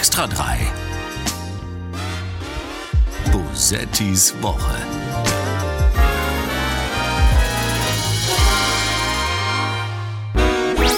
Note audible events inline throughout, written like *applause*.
Extra 3. Bosettis Woche.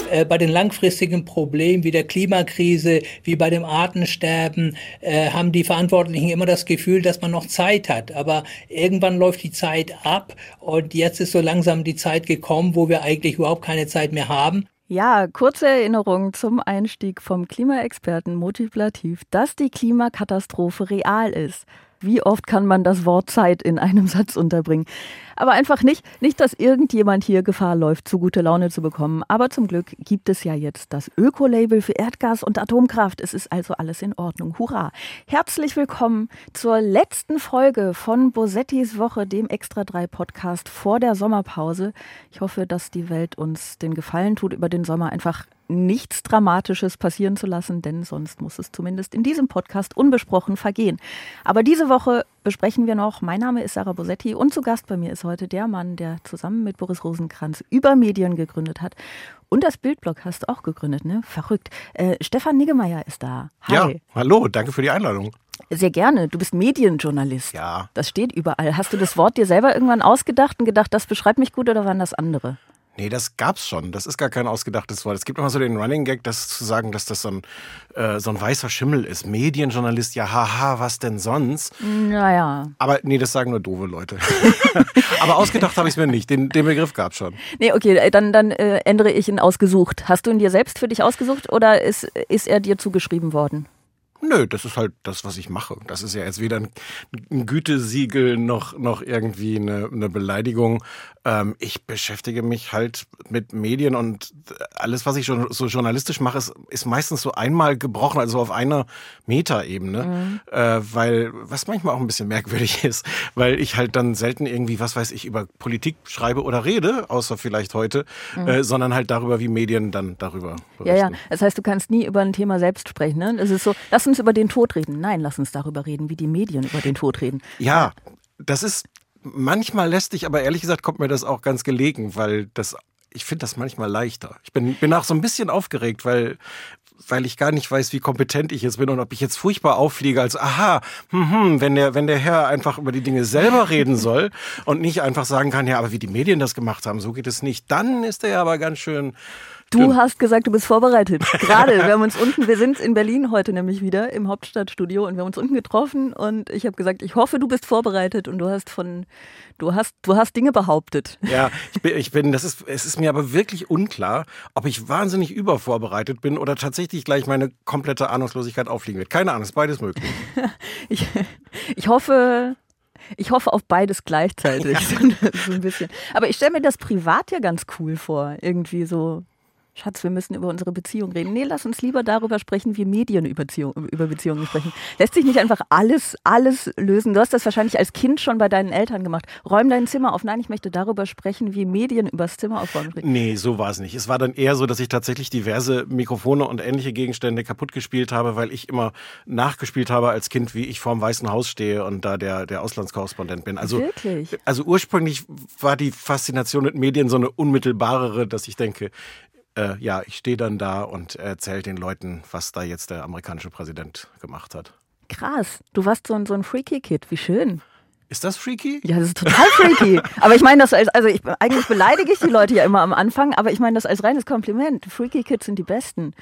Äh, bei den langfristigen Problemen wie der Klimakrise, wie bei dem Artensterben, äh, haben die Verantwortlichen immer das Gefühl, dass man noch Zeit hat. Aber irgendwann läuft die Zeit ab und jetzt ist so langsam die Zeit gekommen, wo wir eigentlich überhaupt keine Zeit mehr haben. Ja, kurze Erinnerung zum Einstieg vom Klimaexperten Motivativ, dass die Klimakatastrophe real ist. Wie oft kann man das Wort Zeit in einem *laughs* Satz unterbringen? Aber einfach nicht, nicht, dass irgendjemand hier Gefahr läuft, zu gute Laune zu bekommen. Aber zum Glück gibt es ja jetzt das Ökolabel für Erdgas und Atomkraft. Es ist also alles in Ordnung. Hurra! Herzlich willkommen zur letzten Folge von Bosettis Woche, dem Extra 3 Podcast vor der Sommerpause. Ich hoffe, dass die Welt uns den Gefallen tut, über den Sommer einfach nichts Dramatisches passieren zu lassen, denn sonst muss es zumindest in diesem Podcast unbesprochen vergehen. Aber diese Woche besprechen wir noch. Mein Name ist Sarah Bosetti und zu Gast bei mir ist heute der Mann, der zusammen mit Boris Rosenkranz über Medien gegründet hat. Und das Bildblog hast du auch gegründet, ne? Verrückt. Äh, Stefan Niggemeier ist da. Hi. Ja, hallo, danke für die Einladung. Sehr gerne. Du bist Medienjournalist. Ja. Das steht überall. Hast du das Wort dir selber irgendwann ausgedacht und gedacht, das beschreibt mich gut oder waren das andere? Nee, das gab's schon. Das ist gar kein ausgedachtes Wort. Es gibt immer so den Running Gag, das zu sagen, dass das so ein, äh, so ein weißer Schimmel ist. Medienjournalist, ja, haha, was denn sonst? Naja. Aber nee, das sagen nur doofe Leute. *laughs* Aber ausgedacht habe ich es mir nicht. Den, den Begriff gab's schon. Nee, okay, äh, dann, dann äh, ändere ich ihn ausgesucht. Hast du ihn dir selbst für dich ausgesucht oder ist, ist er dir zugeschrieben worden? Nö, das ist halt das, was ich mache. Das ist ja jetzt weder ein Gütesiegel noch, noch irgendwie eine, eine Beleidigung. Ähm, ich beschäftige mich halt mit Medien und alles, was ich schon so journalistisch mache, ist, ist meistens so einmal gebrochen, also auf einer Metaebene. Mhm. Äh, weil, was manchmal auch ein bisschen merkwürdig *laughs* ist, weil ich halt dann selten irgendwie, was weiß ich, über Politik schreibe oder rede, außer vielleicht heute, mhm. äh, sondern halt darüber, wie Medien dann darüber berichten. Ja, ja. Das heißt, du kannst nie über ein Thema selbst sprechen. Ne? Es ist so, lass uns über den Tod reden. Nein, lass uns darüber reden, wie die Medien über den Tod reden. Ja, das ist manchmal lästig, aber ehrlich gesagt kommt mir das auch ganz gelegen, weil das ich finde das manchmal leichter. Ich bin, bin auch so ein bisschen aufgeregt, weil, weil ich gar nicht weiß, wie kompetent ich jetzt bin und ob ich jetzt furchtbar auffliege als, aha, hm, hm, wenn der, wenn der Herr einfach über die Dinge selber reden *laughs* soll und nicht einfach sagen kann, ja, aber wie die Medien das gemacht haben, so geht es nicht, dann ist er ja aber ganz schön Du Stimmt. hast gesagt, du bist vorbereitet. Gerade, *laughs* wir haben uns unten, wir sind in Berlin heute nämlich wieder im Hauptstadtstudio und wir haben uns unten getroffen und ich habe gesagt, ich hoffe, du bist vorbereitet und du hast von, du hast, du hast Dinge behauptet. Ja, ich bin, ich bin, das ist, es ist mir aber wirklich unklar, ob ich wahnsinnig übervorbereitet bin oder tatsächlich gleich meine komplette Ahnungslosigkeit auffliegen wird. Keine Ahnung, ist beides möglich. *laughs* ich, ich hoffe, ich hoffe auf beides gleichzeitig. Ja. *laughs* so ein bisschen. Aber ich stelle mir das privat ja ganz cool vor. Irgendwie so Schatz, wir müssen über unsere Beziehung reden. Nee, lass uns lieber darüber sprechen, wie Medien über, Beziehung, über Beziehungen sprechen. Lässt sich nicht einfach alles, alles lösen? Du hast das wahrscheinlich als Kind schon bei deinen Eltern gemacht. Räum dein Zimmer auf. Nein, ich möchte darüber sprechen, wie Medien übers Zimmer aufräumen. Nee, so war es nicht. Es war dann eher so, dass ich tatsächlich diverse Mikrofone und ähnliche Gegenstände kaputt gespielt habe, weil ich immer nachgespielt habe als Kind, wie ich vorm Weißen Haus stehe und da der, der Auslandskorrespondent bin. Also, Wirklich? Also ursprünglich war die Faszination mit Medien so eine unmittelbarere, dass ich denke, äh, ja, ich stehe dann da und erzähle den Leuten, was da jetzt der amerikanische Präsident gemacht hat. Krass, du warst so ein, so ein Freaky-Kid, wie schön. Ist das freaky? Ja, das ist total freaky. *laughs* aber ich meine das als, also ich, eigentlich beleidige ich die Leute ja immer am Anfang, aber ich meine das als reines Kompliment. Freaky Kids sind die Besten.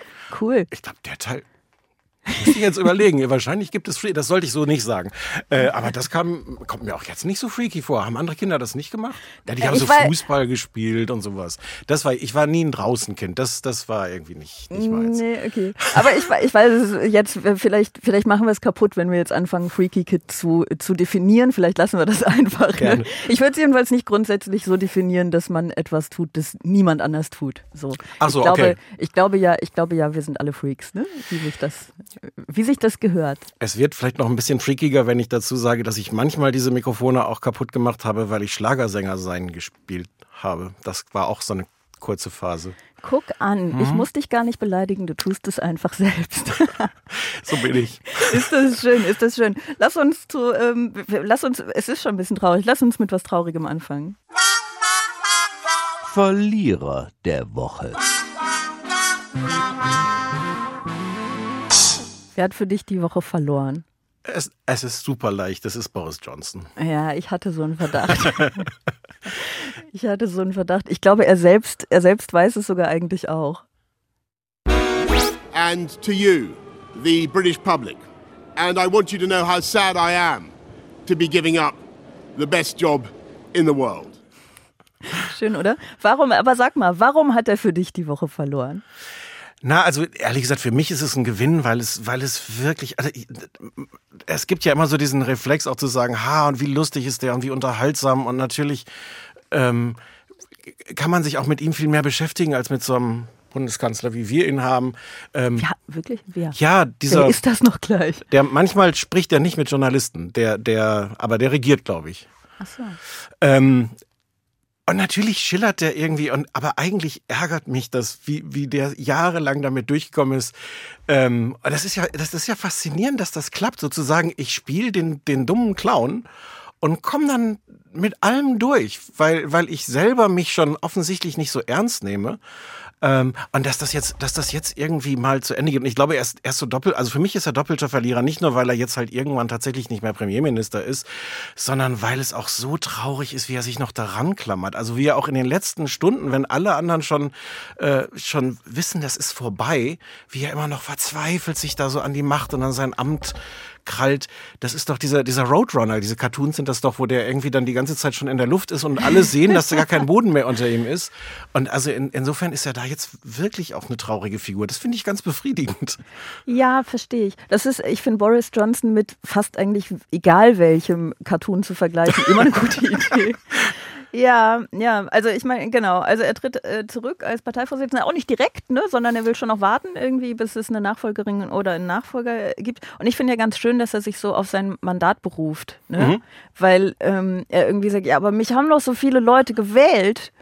Cool. Ich glaube, der Teil, muss ich jetzt überlegen. Wahrscheinlich gibt es Freaky, das sollte ich so nicht sagen. Äh, aber das kam, kommt mir auch jetzt nicht so freaky vor. Haben andere Kinder das nicht gemacht? Ja, die haben ich so war, Fußball gespielt und sowas. Das war, ich war nie ein Draußenkind. Das, das war irgendwie nicht, nicht meins. Nee, okay. Aber ich, ich weiß jetzt, vielleicht, vielleicht machen wir es kaputt, wenn wir jetzt anfangen, Freaky Kid zu, zu definieren. Vielleicht lassen wir das *laughs* einfach. Ne? Ich würde es jedenfalls nicht grundsätzlich so definieren, dass man etwas tut, das niemand anders tut. So. Ach so, ich glaube, okay. Ich glaube ja, ich glaube ja, wir sind alle Freaks, ne? Wie sich das wie sich das gehört. Es wird vielleicht noch ein bisschen freakiger, wenn ich dazu sage, dass ich manchmal diese Mikrofone auch kaputt gemacht habe, weil ich Schlagersänger sein gespielt habe. Das war auch so eine kurze Phase. Guck an, hm? ich muss dich gar nicht beleidigen, du tust es einfach selbst. *laughs* so bin ich. Ist das schön, ist das schön. Lass uns zu, ähm, lass uns, es ist schon ein bisschen traurig, lass uns mit was Traurigem anfangen. Verlierer der Woche. Wer hat für dich die Woche verloren? Es, es ist super leicht, das ist Boris Johnson. Ja, ich hatte so einen Verdacht. *laughs* ich hatte so einen Verdacht. Ich glaube, er selbst, er selbst weiß es sogar eigentlich auch. And to you, the British public. And I want you to know how sad I am to be giving up the best job in the world. Schön, oder? Warum, aber sag mal, warum hat er für dich die Woche verloren? Na, also ehrlich gesagt, für mich ist es ein Gewinn, weil es, weil es wirklich, also es gibt ja immer so diesen Reflex auch zu sagen, ha, und wie lustig ist der und wie unterhaltsam und natürlich ähm, kann man sich auch mit ihm viel mehr beschäftigen als mit so einem Bundeskanzler, wie wir ihn haben. Ähm, ja, wirklich? Wer? Ja, dieser. Wer ist das noch gleich? Der manchmal spricht er nicht mit Journalisten, der, der, aber der regiert, glaube ich. Ach so. Ähm, und natürlich schillert der irgendwie, und aber eigentlich ärgert mich das, wie, wie der jahrelang damit durchgekommen ist. Ähm, das ist ja, das ist ja faszinierend, dass das klappt, sozusagen. Ich spiele den, den dummen Clown und komme dann mit allem durch, weil, weil ich selber mich schon offensichtlich nicht so ernst nehme. Ähm, und dass das jetzt, dass das jetzt irgendwie mal zu Ende geht. Und ich glaube, er ist, er ist so doppelt, also für mich ist er doppelter Verlierer, nicht nur, weil er jetzt halt irgendwann tatsächlich nicht mehr Premierminister ist, sondern weil es auch so traurig ist, wie er sich noch daran klammert. Also wie er auch in den letzten Stunden, wenn alle anderen schon, äh, schon wissen, das ist vorbei, wie er immer noch verzweifelt sich da so an die Macht und an sein Amt krallt. Das ist doch dieser, dieser Roadrunner, diese Cartoons sind das doch, wo der irgendwie dann die ganze Zeit schon in der Luft ist und alle sehen, dass da gar kein Boden mehr unter ihm ist. Und also in, insofern ist er da jetzt wirklich auch eine traurige Figur. Das finde ich ganz befriedigend. Ja, verstehe ich. Das ist, ich finde Boris Johnson mit fast eigentlich egal welchem Cartoon zu vergleichen, immer eine gute *laughs* Idee. Ja, ja, also ich meine, genau, also er tritt äh, zurück als Parteivorsitzender, auch nicht direkt, ne, sondern er will schon noch warten, irgendwie, bis es eine Nachfolgerin oder einen Nachfolger gibt. Und ich finde ja ganz schön, dass er sich so auf sein Mandat beruft, ne? Mhm. Weil ähm, er irgendwie sagt, ja, aber mich haben doch so viele Leute gewählt.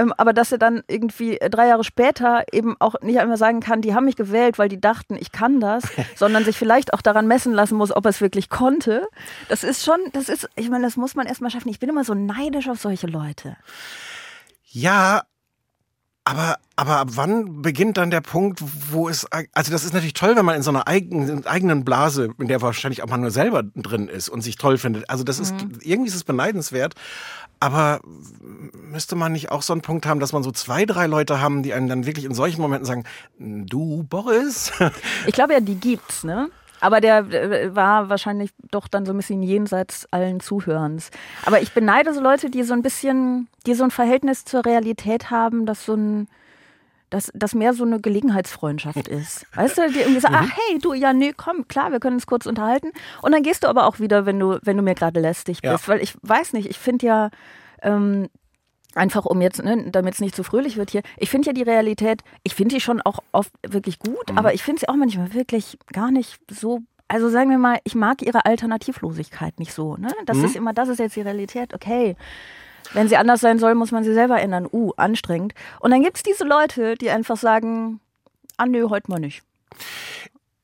Ähm, aber dass er dann irgendwie drei Jahre später eben auch nicht einmal sagen kann, die haben mich gewählt, weil die dachten, ich kann das, *laughs* sondern sich vielleicht auch daran messen lassen muss, ob er es wirklich konnte. Das ist schon, das ist, ich meine, das muss man erstmal schaffen. Ich bin immer so neidisch auf solche Leute. Ja, aber, aber ab wann beginnt dann der Punkt, wo es, also das ist natürlich toll, wenn man in so einer eigenen, eigenen Blase, in der wahrscheinlich auch man nur selber drin ist und sich toll findet. Also das ist, mhm. irgendwie ist es beneidenswert. Aber müsste man nicht auch so einen Punkt haben, dass man so zwei, drei Leute haben, die einem dann wirklich in solchen Momenten sagen, du Boris? Ich glaube ja, die gibt's, ne? Aber der war wahrscheinlich doch dann so ein bisschen jenseits allen Zuhörens. Aber ich beneide so Leute, die so ein bisschen, die so ein Verhältnis zur Realität haben, das so ein, dass das mehr so eine Gelegenheitsfreundschaft ist. Weißt du, die irgendwie sagen, mhm. ach hey, du, ja, nee, komm, klar, wir können uns kurz unterhalten. Und dann gehst du aber auch wieder, wenn du, wenn du mir gerade lästig bist. Ja. Weil ich weiß nicht, ich finde ja, ähm, einfach um jetzt, ne, damit es nicht zu fröhlich wird hier, ich finde ja die Realität, ich finde die schon auch oft wirklich gut, mhm. aber ich finde sie auch manchmal wirklich gar nicht so also sagen wir mal, ich mag ihre Alternativlosigkeit nicht so. Ne? Das mhm. ist immer, das ist jetzt die Realität. Okay, wenn sie anders sein soll, muss man sie selber ändern. Uh, anstrengend. Und dann gibt es diese Leute, die einfach sagen, ah nö, heute mal nicht.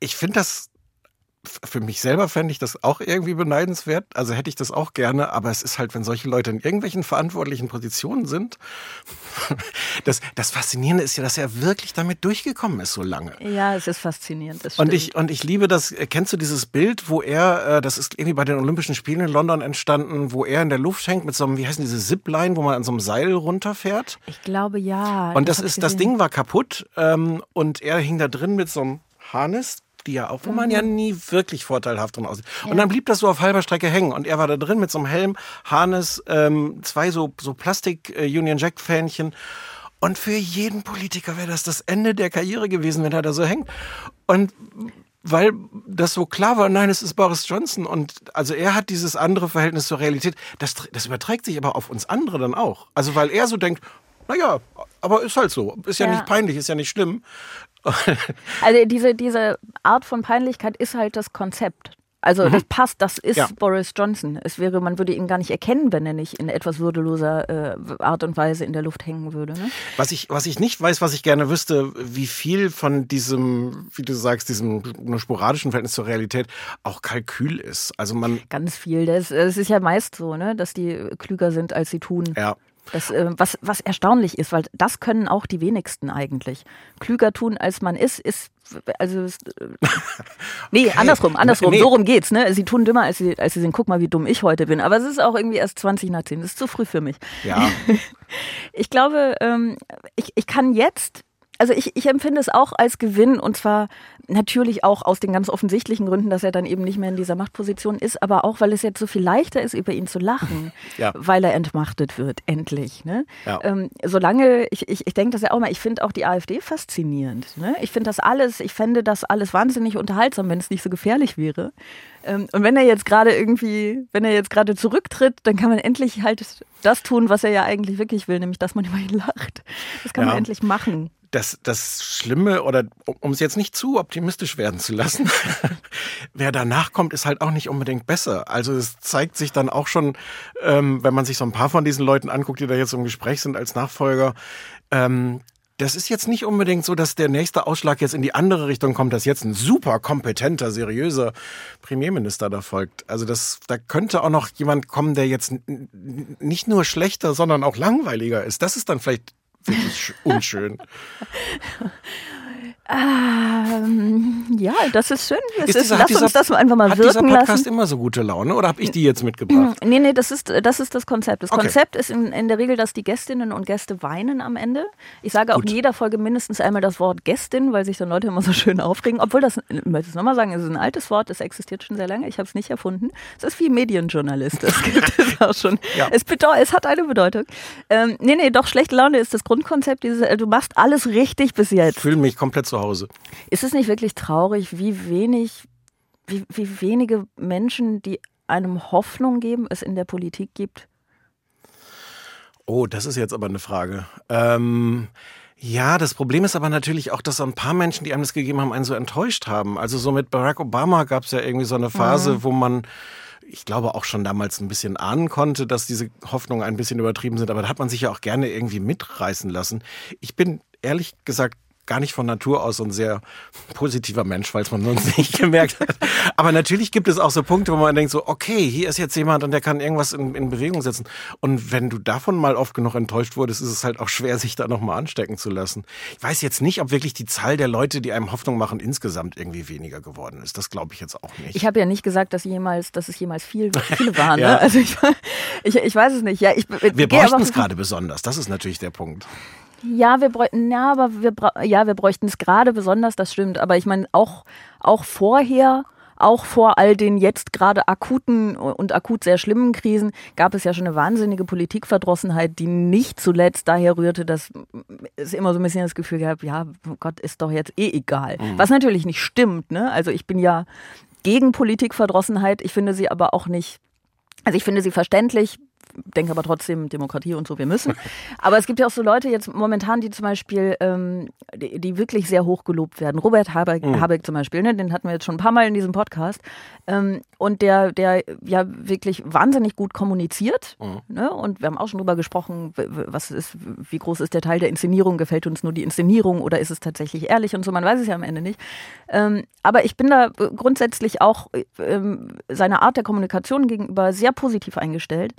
Ich finde das für mich selber fände ich das auch irgendwie beneidenswert. Also hätte ich das auch gerne, aber es ist halt, wenn solche Leute in irgendwelchen verantwortlichen Positionen sind. *laughs* Das, das Faszinierende ist ja, dass er wirklich damit durchgekommen ist so lange. Ja, es ist faszinierend. und ich und ich liebe das. Kennst du dieses Bild, wo er, äh, das ist irgendwie bei den Olympischen Spielen in London entstanden, wo er in der Luft hängt mit so einem, wie heißen diese Zipline, wo man an so einem Seil runterfährt? Ich glaube ja. Und das, das ist, das Ding war kaputt ähm, und er hing da drin mit so einem Harness die ja auch, wo man ja mhm. nie wirklich vorteilhaft drin aussieht. Ja. Und dann blieb das so auf halber Strecke hängen und er war da drin mit so einem Helm, Harness, ähm, zwei so, so Plastik-Union äh, Jack-Fähnchen. Und für jeden Politiker wäre das das Ende der Karriere gewesen, wenn er da so hängt. Und weil das so klar war, nein, es ist Boris Johnson und also er hat dieses andere Verhältnis zur Realität, das, das überträgt sich aber auf uns andere dann auch. Also weil er so denkt, naja, aber ist halt so, ist ja, ja. nicht peinlich, ist ja nicht schlimm. *laughs* Also diese, diese Art von Peinlichkeit ist halt das Konzept. Also mhm. das passt, das ist ja. Boris Johnson. Es wäre, man würde ihn gar nicht erkennen, wenn er nicht in etwas würdeloser äh, Art und Weise in der Luft hängen würde. Ne? Was ich, was ich nicht weiß, was ich gerne wüsste, wie viel von diesem, wie du sagst, diesem nur sporadischen Verhältnis zur Realität auch Kalkül ist. Also man ganz viel. Das ist ja meist so, ne, dass die klüger sind, als sie tun. Ja. Das, äh, was, was erstaunlich ist, weil das können auch die wenigsten eigentlich. Klüger tun, als man ist, ist also äh, *laughs* nee, okay. andersrum, andersrum, nee. so rum geht's, ne? Sie tun dümmer, als sie, als sie sind, guck mal, wie dumm ich heute bin. Aber es ist auch irgendwie erst 20 nach 10, das ist zu früh für mich. Ja. *laughs* ich glaube, ähm, ich, ich kann jetzt also ich, ich empfinde es auch als Gewinn und zwar natürlich auch aus den ganz offensichtlichen Gründen, dass er dann eben nicht mehr in dieser Machtposition ist, aber auch, weil es jetzt so viel leichter ist, über ihn zu lachen, *laughs* ja. weil er entmachtet wird, endlich. Ne? Ja. Ähm, solange, ich, ich, ich denke das ja auch mal, ich finde auch die AfD faszinierend. Ne? Ich finde das alles, ich fände das alles wahnsinnig unterhaltsam, wenn es nicht so gefährlich wäre. Ähm, und wenn er jetzt gerade irgendwie, wenn er jetzt gerade zurücktritt, dann kann man endlich halt das tun, was er ja eigentlich wirklich will, nämlich dass man über ihn lacht. Das kann ja. man endlich machen das, das Schlimme, oder um es jetzt nicht zu optimistisch werden zu lassen, *laughs* wer danach kommt, ist halt auch nicht unbedingt besser. Also es zeigt sich dann auch schon, ähm, wenn man sich so ein paar von diesen Leuten anguckt, die da jetzt im Gespräch sind als Nachfolger, ähm, das ist jetzt nicht unbedingt so, dass der nächste Ausschlag jetzt in die andere Richtung kommt, dass jetzt ein super kompetenter, seriöser Premierminister da folgt. Also das, da könnte auch noch jemand kommen, der jetzt nicht nur schlechter, sondern auch langweiliger ist. Das ist dann vielleicht wirklich unschön. *laughs* Ähm, ja, das ist schön. Es ist, dieser, lass dieser, uns das einfach mal hat wirken dieser Podcast lassen. immer so gute Laune oder habe ich die jetzt mitgebracht? *clears throat* Nee, nee, das ist das, ist das Konzept. Das okay. Konzept ist in, in, der Regel, dass die Gästinnen und Gäste weinen am Ende. Ich sage auch Gut. in jeder Folge mindestens einmal das Wort Gästin, weil sich dann Leute immer so schön aufregen. Obwohl das, ich möchte es nochmal sagen, es ist ein altes Wort, das existiert schon sehr lange. Ich habe es nicht erfunden. Es ist wie Medienjournalist. Das gibt *laughs* es auch schon. Ja. Es, es hat eine Bedeutung. Ähm, nee, nee, doch, schlechte Laune ist das Grundkonzept. Dieses, äh, du machst alles richtig bis jetzt. Ich fühle mich komplett zu Hause. Ist es nicht wirklich traurig, wie wenig, wie, wie wenige Menschen, die einem Hoffnung geben, es in der Politik gibt? Oh, das ist jetzt aber eine Frage. Ähm, ja, das Problem ist aber natürlich auch, dass so ein paar Menschen, die einem das gegeben haben, einen so enttäuscht haben. Also so mit Barack Obama gab es ja irgendwie so eine Phase, mhm. wo man ich glaube auch schon damals ein bisschen ahnen konnte, dass diese Hoffnungen ein bisschen übertrieben sind, aber da hat man sich ja auch gerne irgendwie mitreißen lassen. Ich bin ehrlich gesagt gar nicht von Natur aus so ein sehr positiver Mensch, falls man sonst *laughs* nicht gemerkt hat. Aber natürlich gibt es auch so Punkte, wo man denkt so, okay, hier ist jetzt jemand und der kann irgendwas in, in Bewegung setzen. Und wenn du davon mal oft genug enttäuscht wurdest, ist es halt auch schwer, sich da nochmal anstecken zu lassen. Ich weiß jetzt nicht, ob wirklich die Zahl der Leute, die einem Hoffnung machen, insgesamt irgendwie weniger geworden ist. Das glaube ich jetzt auch nicht. Ich habe ja nicht gesagt, dass jemals, dass es jemals viel, viele *laughs* waren. ja. ne? Also ich, *laughs* ich, ich weiß es nicht. Ja, ich, Wir bräuchten es gerade besonders. Das ist natürlich der Punkt. Ja, wir bräuchten, ja, aber wir, ja, wir bräuchten es gerade besonders, das stimmt. Aber ich meine, auch, auch vorher, auch vor all den jetzt gerade akuten und akut sehr schlimmen Krisen gab es ja schon eine wahnsinnige Politikverdrossenheit, die nicht zuletzt daher rührte, dass es immer so ein bisschen das Gefühl gab, ja, Gott, ist doch jetzt eh egal. Mhm. Was natürlich nicht stimmt, ne? Also ich bin ja gegen Politikverdrossenheit, ich finde sie aber auch nicht also ich finde sie verständlich, denke aber trotzdem Demokratie und so, wir müssen. *laughs* Aber es gibt ja auch so Leute jetzt momentan, die zum Beispiel, ähm, die, die, wirklich sehr hoch gelobt werden. Robert Habeck, mhm. Habeck zum Beispiel, ne, den hatten wir jetzt schon ein paar Mal in diesem Podcast. Ähm, und der, der ja wirklich wahnsinnig gut kommuniziert. Mhm. Ne? Und wir haben auch schon drüber gesprochen, was ist, wie groß ist der Teil der Inszenierung? Gefällt uns nur die Inszenierung oder ist es tatsächlich ehrlich und so? Man weiß es ja am Ende nicht. Ähm, aber ich bin da grundsätzlich auch ähm, seiner Art der Kommunikation gegenüber sehr positiv eingestellt.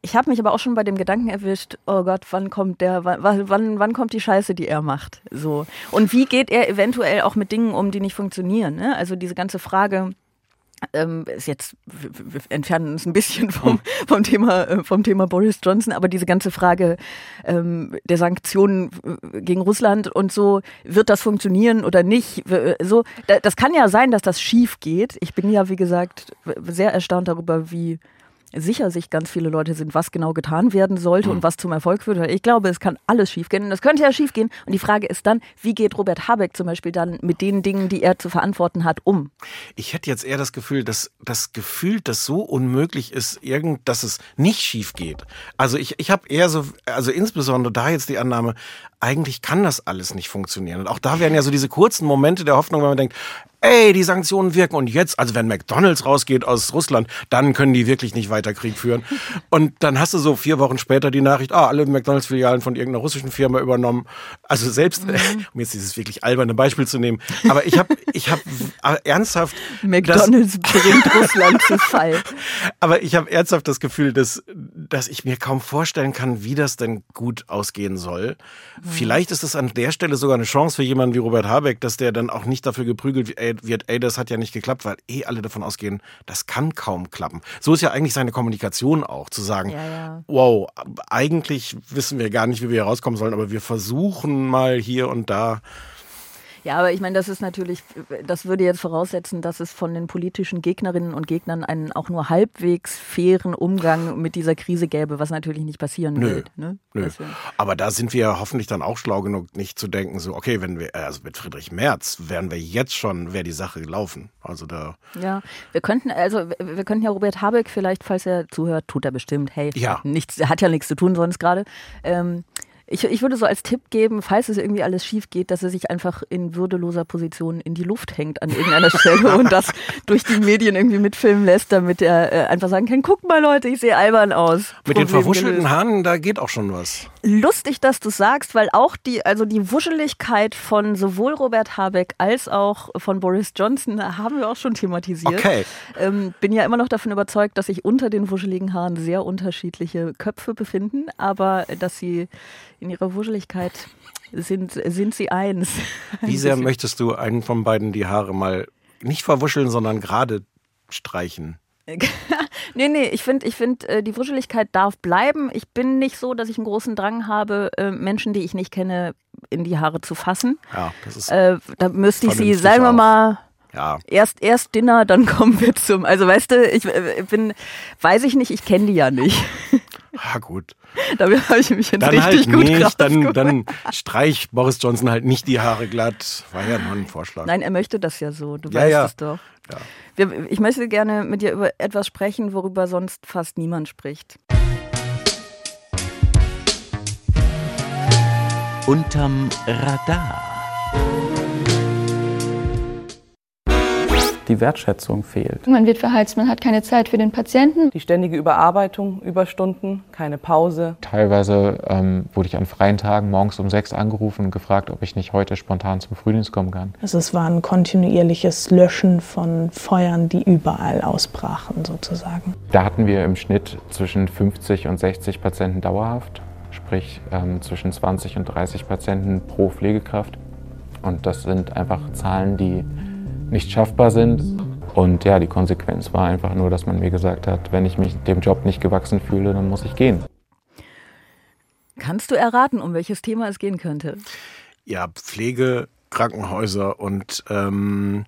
Ich habe mich aber auch schon bei dem Gedanken erwischt, oh Gott, wann kommt der, wann, wann, wann kommt die Scheiße, die er macht? So. Und wie geht er eventuell auch mit Dingen um, die nicht funktionieren? Ne? Also diese ganze Frage, ähm, ist jetzt, wir entfernen uns ein bisschen vom, vom, Thema, äh, vom Thema Boris Johnson, aber diese ganze Frage ähm, der Sanktionen äh, gegen Russland und so, wird das funktionieren oder nicht? So, das kann ja sein, dass das schief geht. Ich bin ja, wie gesagt, sehr erstaunt darüber, wie sicher sich ganz viele Leute sind, was genau getan werden sollte mhm. und was zum Erfolg führt. Ich glaube, es kann alles schiefgehen und das könnte ja schiefgehen. Und die Frage ist dann, wie geht Robert Habeck zum Beispiel dann mit den Dingen, die er zu verantworten hat, um? Ich hätte jetzt eher das Gefühl, dass das Gefühl, dass so unmöglich ist, irgend, dass es nicht schief geht. Also ich, ich habe eher so, also insbesondere da jetzt die Annahme, eigentlich kann das alles nicht funktionieren. Und auch da werden ja so diese kurzen Momente der Hoffnung, wenn man denkt, ey, die Sanktionen wirken und jetzt, also wenn McDonalds rausgeht aus Russland, dann können die wirklich nicht weiter Krieg führen. *laughs* Und dann hast du so vier Wochen später die Nachricht, ah, alle McDonalds-Filialen von irgendeiner russischen Firma übernommen. Also selbst, mhm. *laughs* um jetzt dieses wirklich alberne Beispiel zu nehmen, aber ich habe ich hab ernsthaft... *laughs* McDonalds das, bringt Russland zu Fall. Aber ich habe ernsthaft das Gefühl, dass, dass ich mir kaum vorstellen kann, wie das denn gut ausgehen soll. Mhm. Vielleicht ist es an der Stelle sogar eine Chance für jemanden wie Robert Habeck, dass der dann auch nicht dafür geprügelt wird, wird, ey, das hat ja nicht geklappt, weil eh alle davon ausgehen, das kann kaum klappen. So ist ja eigentlich seine Kommunikation auch, zu sagen, ja, ja. wow, eigentlich wissen wir gar nicht, wie wir hier rauskommen sollen, aber wir versuchen mal hier und da ja, aber ich meine, das ist natürlich, das würde jetzt voraussetzen, dass es von den politischen Gegnerinnen und Gegnern einen auch nur halbwegs fairen Umgang mit dieser Krise gäbe, was natürlich nicht passieren Nö. wird. Ne? Nö. Aber da sind wir hoffentlich dann auch schlau genug, nicht zu denken, so, okay, wenn wir, also mit Friedrich Merz wären wir jetzt schon, wäre die Sache gelaufen. Also da. Ja, wir könnten, also wir könnten ja Robert Habeck vielleicht, falls er zuhört, tut er bestimmt, hey, ja. nichts, hat ja nichts zu tun sonst gerade. Ähm, ich, ich würde so als Tipp geben, falls es irgendwie alles schief geht, dass er sich einfach in würdeloser Position in die Luft hängt an irgendeiner *laughs* Stelle und das durch die Medien irgendwie mitfilmen lässt, damit er äh, einfach sagen kann, guck mal Leute, ich sehe albern aus. Mit Problem den verwuschelten Haaren, da geht auch schon was. Lustig, dass du sagst, weil auch die, also die Wuscheligkeit von sowohl Robert Habeck als auch von Boris Johnson haben wir auch schon thematisiert. Okay. Ähm, bin ja immer noch davon überzeugt, dass sich unter den wuscheligen Haaren sehr unterschiedliche Köpfe befinden, aber dass sie in ihrer Wuscheligkeit sind, sind sie eins. *laughs* Wie sehr möchtest du einen von beiden die Haare mal nicht verwuscheln, sondern gerade streichen? *laughs* nee, nee, ich finde, ich find, äh, die Wuscheligkeit darf bleiben. Ich bin nicht so, dass ich einen großen Drang habe, äh, Menschen, die ich nicht kenne, in die Haare zu fassen. Ja, das ist. Äh, da müsste ich sie, sagen wir mal, ja. Erst, erst Dinner, dann *laughs* kommen wir zum. Also weißt du, ich, ich bin, weiß ich nicht, ich kenne die ja nicht. *laughs* Ah, gut. Damit habe ich mich jetzt dann richtig halt gut nicht, dann, dann streich Boris Johnson halt nicht die Haare glatt. War ja nur ein Vorschlag. Nein, er möchte das ja so. Du ja, weißt ja. es doch. Ja. Wir, ich möchte gerne mit dir über etwas sprechen, worüber sonst fast niemand spricht. Unterm Radar. Die Wertschätzung fehlt. Man wird verheizt, man hat keine Zeit für den Patienten. Die ständige Überarbeitung, Überstunden, keine Pause. Teilweise ähm, wurde ich an freien Tagen morgens um sechs angerufen und gefragt, ob ich nicht heute spontan zum Frühdienst kommen kann. Also es war ein kontinuierliches Löschen von Feuern, die überall ausbrachen sozusagen. Da hatten wir im Schnitt zwischen 50 und 60 Patienten dauerhaft, sprich ähm, zwischen 20 und 30 Patienten pro Pflegekraft. Und das sind einfach Zahlen, die nicht schaffbar sind. Und ja, die Konsequenz war einfach nur, dass man mir gesagt hat, wenn ich mich dem Job nicht gewachsen fühle, dann muss ich gehen. Kannst du erraten, um welches Thema es gehen könnte? Ja, Pflege, Krankenhäuser und ähm,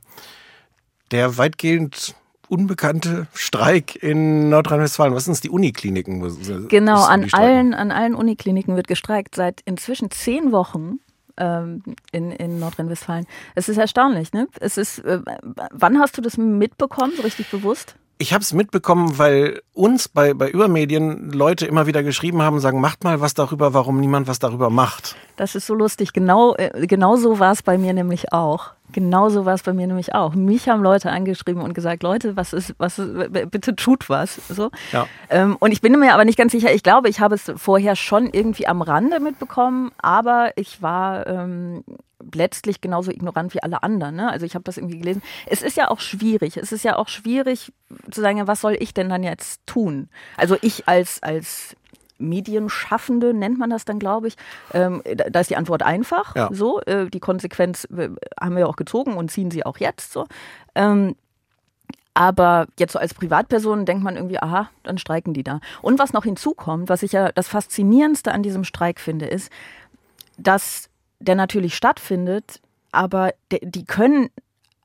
der weitgehend unbekannte Streik in Nordrhein-Westfalen. Was sind es, die Unikliniken? Genau, an allen, an allen Unikliniken wird gestreikt. Seit inzwischen zehn Wochen ähm, in, in Nordrhein-Westfalen. Es ist erstaunlich, ne? Es ist, äh, wann hast du das mitbekommen, so richtig bewusst? Ich habe es mitbekommen, weil uns bei, bei Übermedien Leute immer wieder geschrieben haben, sagen, macht mal was darüber, warum niemand was darüber macht. Das ist so lustig. Genau, äh, genau so war es bei mir nämlich auch. Genauso war es bei mir nämlich auch. Mich haben Leute angeschrieben und gesagt, Leute, was ist, was ist, bitte tut was. So. Ja. Ähm, und ich bin mir aber nicht ganz sicher. Ich glaube, ich habe es vorher schon irgendwie am Rande mitbekommen, aber ich war ähm, letztlich genauso ignorant wie alle anderen. Ne? Also ich habe das irgendwie gelesen. Es ist ja auch schwierig. Es ist ja auch schwierig zu sagen, was soll ich denn dann jetzt tun? Also ich als als Medienschaffende nennt man das dann, glaube ich. Ähm, da ist die Antwort einfach. Ja. So, äh, die Konsequenz äh, haben wir auch gezogen und ziehen sie auch jetzt so. Ähm, aber jetzt so als Privatperson denkt man irgendwie, aha, dann streiken die da. Und was noch hinzukommt, was ich ja das Faszinierendste an diesem Streik finde, ist, dass der natürlich stattfindet, aber die können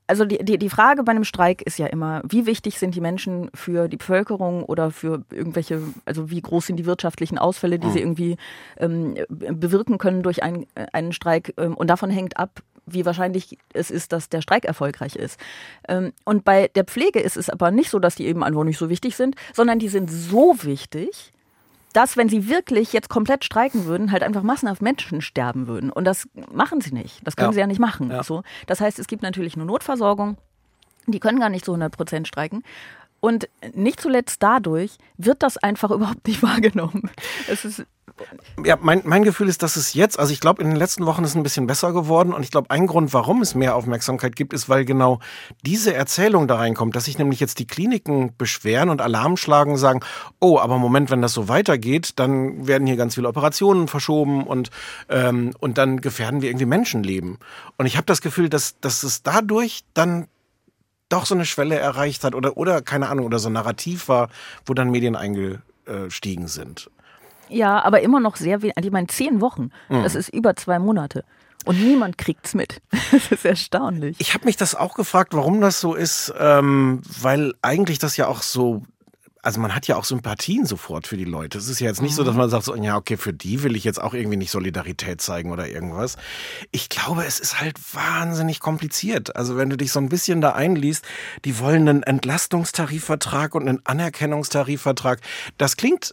also die, die, die Frage bei einem Streik ist ja immer, wie wichtig sind die Menschen für die Bevölkerung oder für irgendwelche, also wie groß sind die wirtschaftlichen Ausfälle, die mhm. sie irgendwie ähm, bewirken können durch ein, einen Streik. Ähm, und davon hängt ab, wie wahrscheinlich es ist, dass der Streik erfolgreich ist. Ähm, und bei der Pflege ist es aber nicht so, dass die eben einfach nicht so wichtig sind, sondern die sind so wichtig, dass, wenn sie wirklich jetzt komplett streiken würden, halt einfach massenhaft Menschen sterben würden. Und das machen sie nicht. Das können Ja. sie ja nicht machen. Ja. So. Das heißt, es gibt natürlich nur Notversorgung. Die können gar nicht zu 100 Prozent streiken. Und nicht zuletzt dadurch wird das einfach *laughs* überhaupt nicht wahrgenommen. Es ist Ja, mein, mein Gefühl ist, dass es jetzt, also ich glaube, in den letzten Wochen ist es ein bisschen besser geworden und ich glaube, ein Grund, warum es mehr Aufmerksamkeit gibt, ist, weil genau diese Erzählung da reinkommt, dass sich nämlich jetzt die Kliniken beschweren und Alarm schlagen und sagen, oh, aber Moment, wenn das so weitergeht, dann werden hier ganz viele Operationen verschoben und, ähm, und dann gefährden wir irgendwie Menschenleben. Und ich habe das Gefühl, dass, dass es dadurch dann doch so eine Schwelle erreicht hat oder, oder keine Ahnung, oder so ein Narrativ war, wo dann Medien eingestiegen sind. Ja, aber immer noch sehr wenig. Ich meine, zehn Wochen. Mhm. Das ist über zwei Monate. Und niemand kriegt's mit. *laughs* Das ist erstaunlich. Ich habe mich das auch gefragt, warum das so ist, ähm, weil eigentlich das ja auch so, also man hat ja auch Sympathien sofort für die Leute. Es ist ja jetzt nicht so, dass man sagt, so, ja, okay, für die will ich jetzt auch irgendwie nicht Solidarität zeigen oder irgendwas. Ich glaube, es ist halt wahnsinnig kompliziert. Also wenn du dich so ein bisschen da einliest, die wollen einen Entlastungstarifvertrag und einen Anerkennungstarifvertrag. Das klingt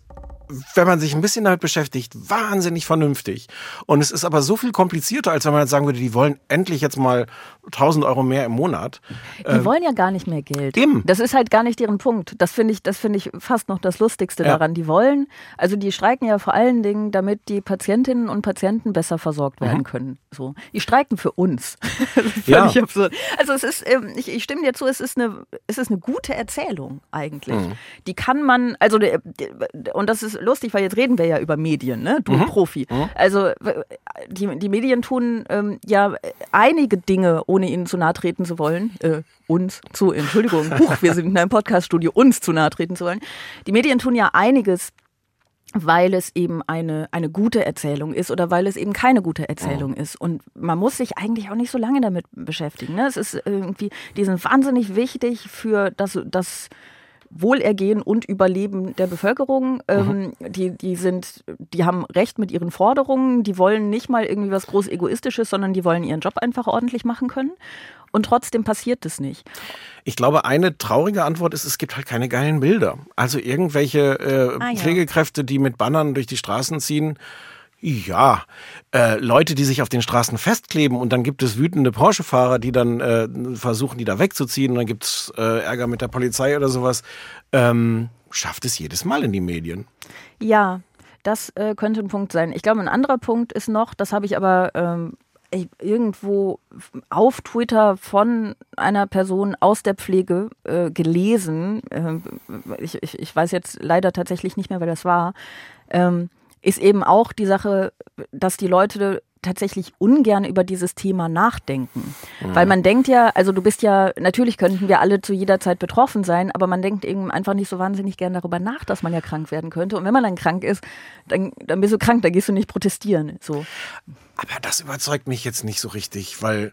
wenn man sich ein bisschen damit beschäftigt, wahnsinnig vernünftig. Und es ist aber so viel komplizierter, als wenn man jetzt sagen würde, die wollen endlich jetzt mal 1000 Euro mehr im Monat. Die wollen ja gar nicht mehr Geld. Eben. Das ist halt gar nicht deren Punkt. Das finde ich, das finde ich fast noch das Lustigste Ja. daran. Die wollen, also die streiken ja vor allen Dingen, damit die Patientinnen und Patienten besser versorgt werden können. So, die streiken für uns. *laughs* Mhm. Ja. absurd. Also es ist, ähm, ich, ich stimme dir zu, es ist eine, es ist eine gute Erzählung eigentlich. Mhm. Die kann man, also und das ist lustig, weil jetzt reden wir ja über Medien, ne? Du Mhm. Profi. Also w- die, die Medien tun ähm, ja einige Dinge, ohne ihnen zu nahe treten zu wollen. Äh, uns zu, Entschuldigung, *laughs* Huch, wir sind in einem Podcaststudio, uns zu nahe treten zu wollen. Die Medien tun ja einiges weil es eben eine, eine gute Erzählung ist oder weil es eben keine gute Erzählung ist. Und man muss sich eigentlich auch nicht so lange damit beschäftigen. Ne? Es ist irgendwie, die sind wahnsinnig wichtig für das, das Wohlergehen und Überleben der Bevölkerung. Ähm, die, die sind, die haben Recht mit ihren Forderungen, die wollen nicht mal irgendwie was groß Egoistisches, sondern die wollen ihren Job einfach ordentlich machen können. Und trotzdem passiert es nicht. Ich glaube, eine traurige Antwort ist, es gibt halt keine geilen Bilder. Also irgendwelche äh, Ah, ja. Pflegekräfte, die mit Bannern durch die Straßen ziehen. Ja, äh, Leute, die sich auf den Straßen festkleben und dann gibt es wütende Porsche-Fahrer, die dann äh, versuchen, die da wegzuziehen und dann gibt's äh, Ärger mit der Polizei oder sowas. Ähm, schafft es jedes Mal in die Medien. Ja, das äh, könnte ein Punkt sein. Ich glaube, ein anderer Punkt ist noch, das habe ich aber ähm, irgendwo auf Twitter von einer Person aus der Pflege äh, gelesen. Ähm, ich, ich, ich weiß jetzt leider tatsächlich nicht mehr, wer das war. Ähm, ist eben auch die Sache, dass die Leute tatsächlich ungern über dieses Thema nachdenken. Weil man denkt ja, also du bist ja, natürlich könnten wir alle zu jeder Zeit betroffen sein, aber man denkt eben einfach nicht so wahnsinnig gern darüber nach, dass man ja krank werden könnte. Und wenn man dann krank ist, dann, dann bist du krank, dann gehst du nicht protestieren. So. Aber das überzeugt mich jetzt nicht so richtig, weil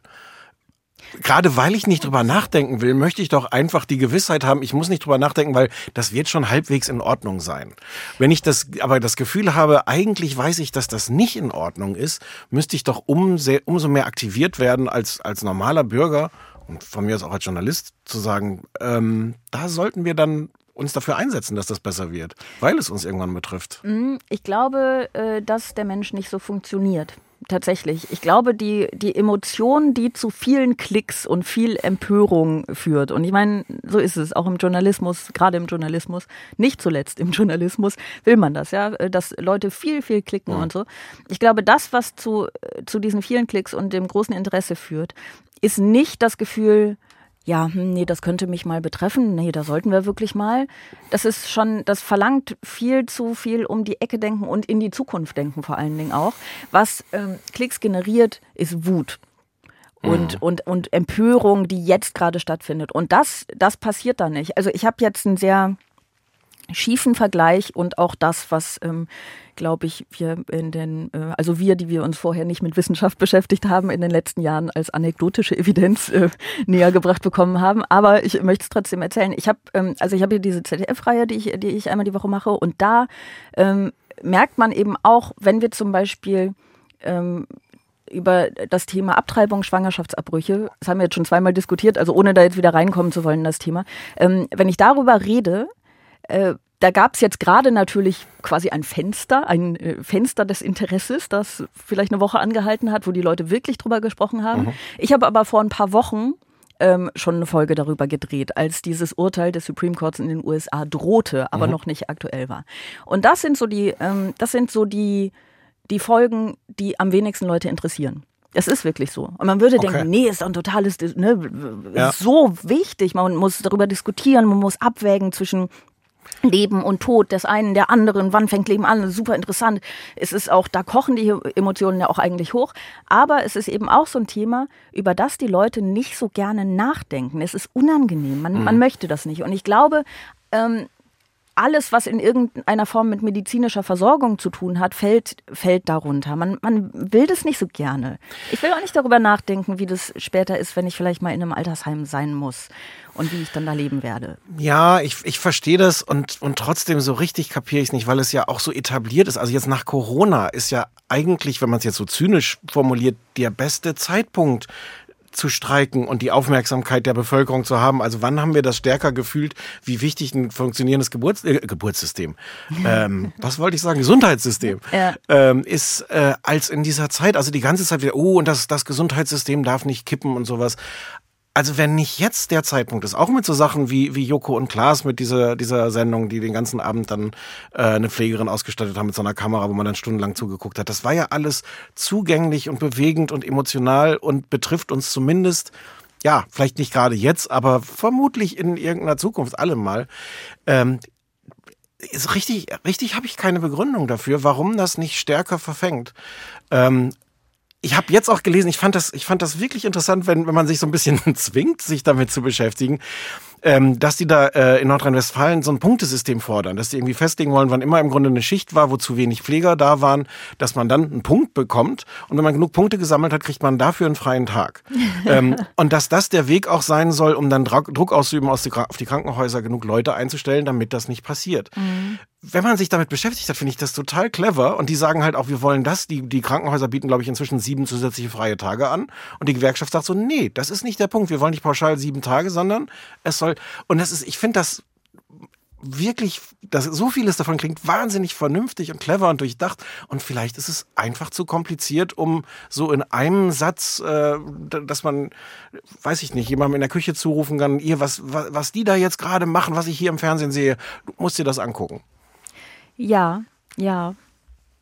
gerade weil ich nicht drüber nachdenken will, möchte ich doch einfach die Gewissheit haben, ich muss nicht drüber nachdenken, weil das wird schon halbwegs in Ordnung sein. Wenn ich das aber das Gefühl habe, eigentlich weiß ich, dass das nicht in Ordnung ist, müsste ich doch umso, umso mehr aktiviert werden als, als normaler Bürger und von mir aus auch als Journalist zu sagen, ähm, da sollten wir dann uns dafür einsetzen, dass das besser wird, weil es uns irgendwann betrifft. Mm, Ich glaube, äh, dass der Mensch nicht so funktioniert. Tatsächlich. Ich glaube, die, die Emotion, die zu vielen Klicks und viel Empörung führt. Und ich meine, so ist es auch im Journalismus, gerade im Journalismus, nicht zuletzt im Journalismus, will man das, ja, dass Leute viel, viel klicken und so. Ich glaube, das, was zu, zu diesen vielen Klicks und dem großen Interesse führt, ist nicht das Gefühl, ja, hm, nee, das könnte mich mal betreffen. Nee, da sollten wir wirklich mal. Das ist schon, das verlangt viel zu viel um die Ecke denken und in die Zukunft denken vor allen Dingen auch. Was ähm, Klicks generiert, ist Wut. Und, und, und Empörung, die jetzt gerade stattfindet. Und das, das passiert da nicht. Also ich habe jetzt einen sehr schiefen Vergleich und auch das, was, ähm, glaube ich, wir in den, äh, also wir, die wir uns vorher nicht mit Wissenschaft beschäftigt haben, in den letzten Jahren als anekdotische Evidenz äh, näher gebracht bekommen haben. Aber ich möchte es trotzdem erzählen. Ich habe, ähm, also ich habe hier diese ZDF-Reihe, die ich, die ich einmal die Woche mache, und da ähm, merkt man eben auch, wenn wir zum Beispiel ähm, über das Thema Abtreibung, Schwangerschaftsabbrüche, das haben wir jetzt schon zweimal diskutiert, also ohne da jetzt wieder reinkommen zu wollen in das Thema. Ähm, wenn ich darüber rede, äh, da gab es jetzt gerade natürlich quasi ein Fenster, ein äh, Fenster des Interesses, das vielleicht eine Woche angehalten hat, wo die Leute wirklich drüber gesprochen haben. Mhm. Ich habe aber vor ein paar Wochen ähm, schon eine Folge darüber gedreht, als dieses Urteil des Supreme Courts in den USA drohte, aber mhm. noch nicht aktuell war. Und das sind so die, ähm, das sind so die, die Folgen, die am wenigsten Leute interessieren. Es ist wirklich so. Und man würde okay. denken, nee, ist doch ein totales, ne, ja. so wichtig. Man muss darüber diskutieren, man muss abwägen zwischen Leben und Tod des einen, der anderen, wann fängt Leben an, super interessant. Es ist auch, da kochen die Emotionen ja auch eigentlich hoch. Aber es ist eben auch so ein Thema, über das die Leute nicht so gerne nachdenken. Es ist unangenehm, man, mhm. man möchte das nicht. Und ich glaube, ähm, alles, was in irgendeiner Form mit medizinischer Versorgung zu tun hat, fällt, fällt darunter. Man, man will das nicht so gerne. Ich will auch nicht darüber nachdenken, wie das später ist, wenn ich vielleicht mal in einem Altersheim sein muss und wie ich dann da leben werde. Ja, ich, ich verstehe das und, und trotzdem so richtig kapiere ich es nicht, weil es ja auch so etabliert ist. Also jetzt nach Corona ist ja eigentlich, wenn man es jetzt so zynisch formuliert, der beste Zeitpunkt zu streiken und die Aufmerksamkeit der Bevölkerung zu haben. Also wann haben wir das stärker gefühlt, wie wichtig ein funktionierendes Geburts äh, Geburtssystem, *laughs* ähm, was wollte ich sagen, Gesundheitssystem ja. ähm, ist, äh, als in dieser Zeit. Also die ganze Zeit wieder, oh, und das, das Gesundheitssystem darf nicht kippen und sowas also wenn nicht jetzt der Zeitpunkt ist, auch mit so Sachen wie, wie Joko und Klaas mit dieser, dieser Sendung, die den ganzen Abend dann äh, eine Pflegerin ausgestattet haben mit so einer Kamera, wo man dann stundenlang zugeguckt hat. Das war ja alles zugänglich und bewegend und emotional und betrifft uns zumindest, ja, vielleicht nicht gerade jetzt, aber vermutlich in irgendeiner Zukunft alle mal. Ähm, ist richtig, richtig habe ich keine Begründung dafür, warum das nicht stärker verfängt. Ähm, ich habe jetzt auch gelesen, ich fand das, ich fand das wirklich interessant, wenn, wenn man sich so ein bisschen *laughs* zwingt, sich damit zu beschäftigen ähm, dass die da äh, in Nordrhein-Westfalen so ein Punktesystem fordern, dass die irgendwie festlegen wollen, wann immer im Grunde eine Schicht war, wo zu wenig Pfleger da waren, dass man dann einen Punkt bekommt und wenn man genug Punkte gesammelt hat, kriegt man dafür einen freien Tag. *laughs* ähm, und dass das der Weg auch sein soll, um dann Druck auszuüben aus die, auf die Krankenhäuser, genug Leute einzustellen, damit das nicht passiert. Mhm. Wenn man sich damit beschäftigt hat, finde ich das total clever und die sagen halt auch, wir wollen das. Die, die Krankenhäuser bieten, glaube ich, inzwischen sieben zusätzliche freie Tage an und die Gewerkschaft sagt so, nee, das ist nicht der Punkt. Wir wollen nicht pauschal sieben Tage, sondern es soll soll. Und das ist, ich finde das wirklich, dass so vieles davon klingt wahnsinnig vernünftig und clever und durchdacht. Und vielleicht ist es einfach zu kompliziert, um so in einem Satz, äh, dass man, weiß ich nicht, jemandem in der Küche zurufen kann, ihr, was, was, was die da jetzt gerade machen, was ich hier im Fernsehen sehe, du musst dir das angucken. Ja, ja.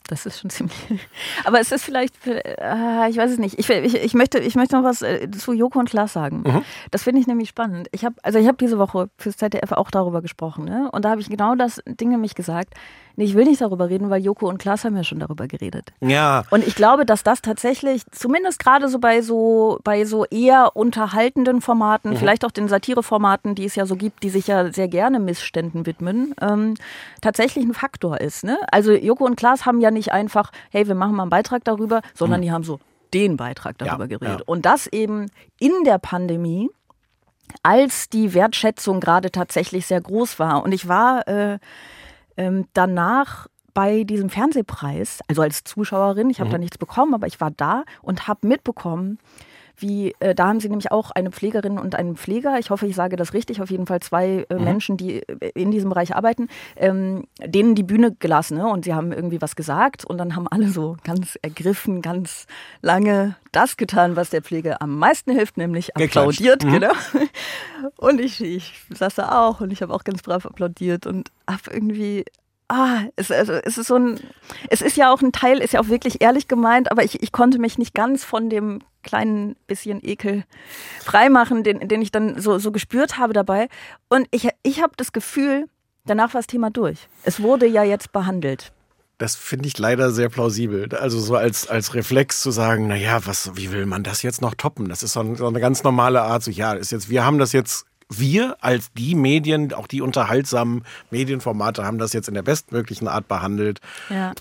Das ist schon *laughs* ziemlich. Aber es ist vielleicht, äh, ich weiß es nicht. Ich, ich, ich, möchte, ich möchte noch was äh, zu Joko und Klaas sagen. Mhm. Das finde ich nämlich spannend. Ich habe, also ich habe diese Woche fürs ZDF auch darüber gesprochen, ne? Und da habe ich genau das Ding nämlich gesagt. Nee, ich will nicht darüber reden, weil Joko und Klaas haben ja schon darüber geredet. Ja. Und ich glaube, dass das tatsächlich, zumindest gerade so bei so, bei so eher unterhaltenden Formaten, mhm. vielleicht auch den Satireformaten, die es ja so gibt, die sich ja sehr gerne Missständen widmen, ähm, tatsächlich ein Faktor ist. Ne? Also Joko und Klaas haben ja nicht einfach, hey, wir machen mal einen Beitrag darüber, sondern mhm. die haben so den Beitrag darüber ja, geredet. Ja. Und das eben in der Pandemie, als die Wertschätzung gerade tatsächlich sehr groß war. Und ich war äh, ähm, danach bei diesem Fernsehpreis, also als Zuschauerin, ich habe mhm. da nichts bekommen, aber ich war da und habe mitbekommen, wie, äh, da haben sie nämlich auch eine Pflegerin und einen Pfleger, ich hoffe, ich sage das richtig, auf jeden Fall zwei äh, mhm. Menschen, die äh, in diesem Bereich arbeiten, ähm, denen die Bühne gelassen ne? und sie haben irgendwie was gesagt und dann haben alle so ganz ergriffen, ganz lange das getan, was der Pflege am meisten hilft, nämlich applaudiert, mhm. genau. Und ich, ich saß da auch und ich habe auch ganz brav applaudiert und habe irgendwie ah, es, also, es ist so ein, es ist ja auch ein Teil, ist ja auch wirklich ehrlich gemeint, aber ich, ich konnte mich nicht ganz von dem kleinen bisschen Ekel freimachen, den, den ich dann so, so gespürt habe dabei. Und ich, ich habe das Gefühl, danach war das Thema durch. Es wurde ja jetzt behandelt. Das finde ich leider sehr plausibel. Also so als, als Reflex zu sagen, na ja, was, wie will man das jetzt noch toppen? Das ist so, so eine ganz normale Art. So, ja, ist jetzt, wir haben das jetzt wir als die Medien, auch die unterhaltsamen Medienformate haben das jetzt in der bestmöglichen Art behandelt. Ja.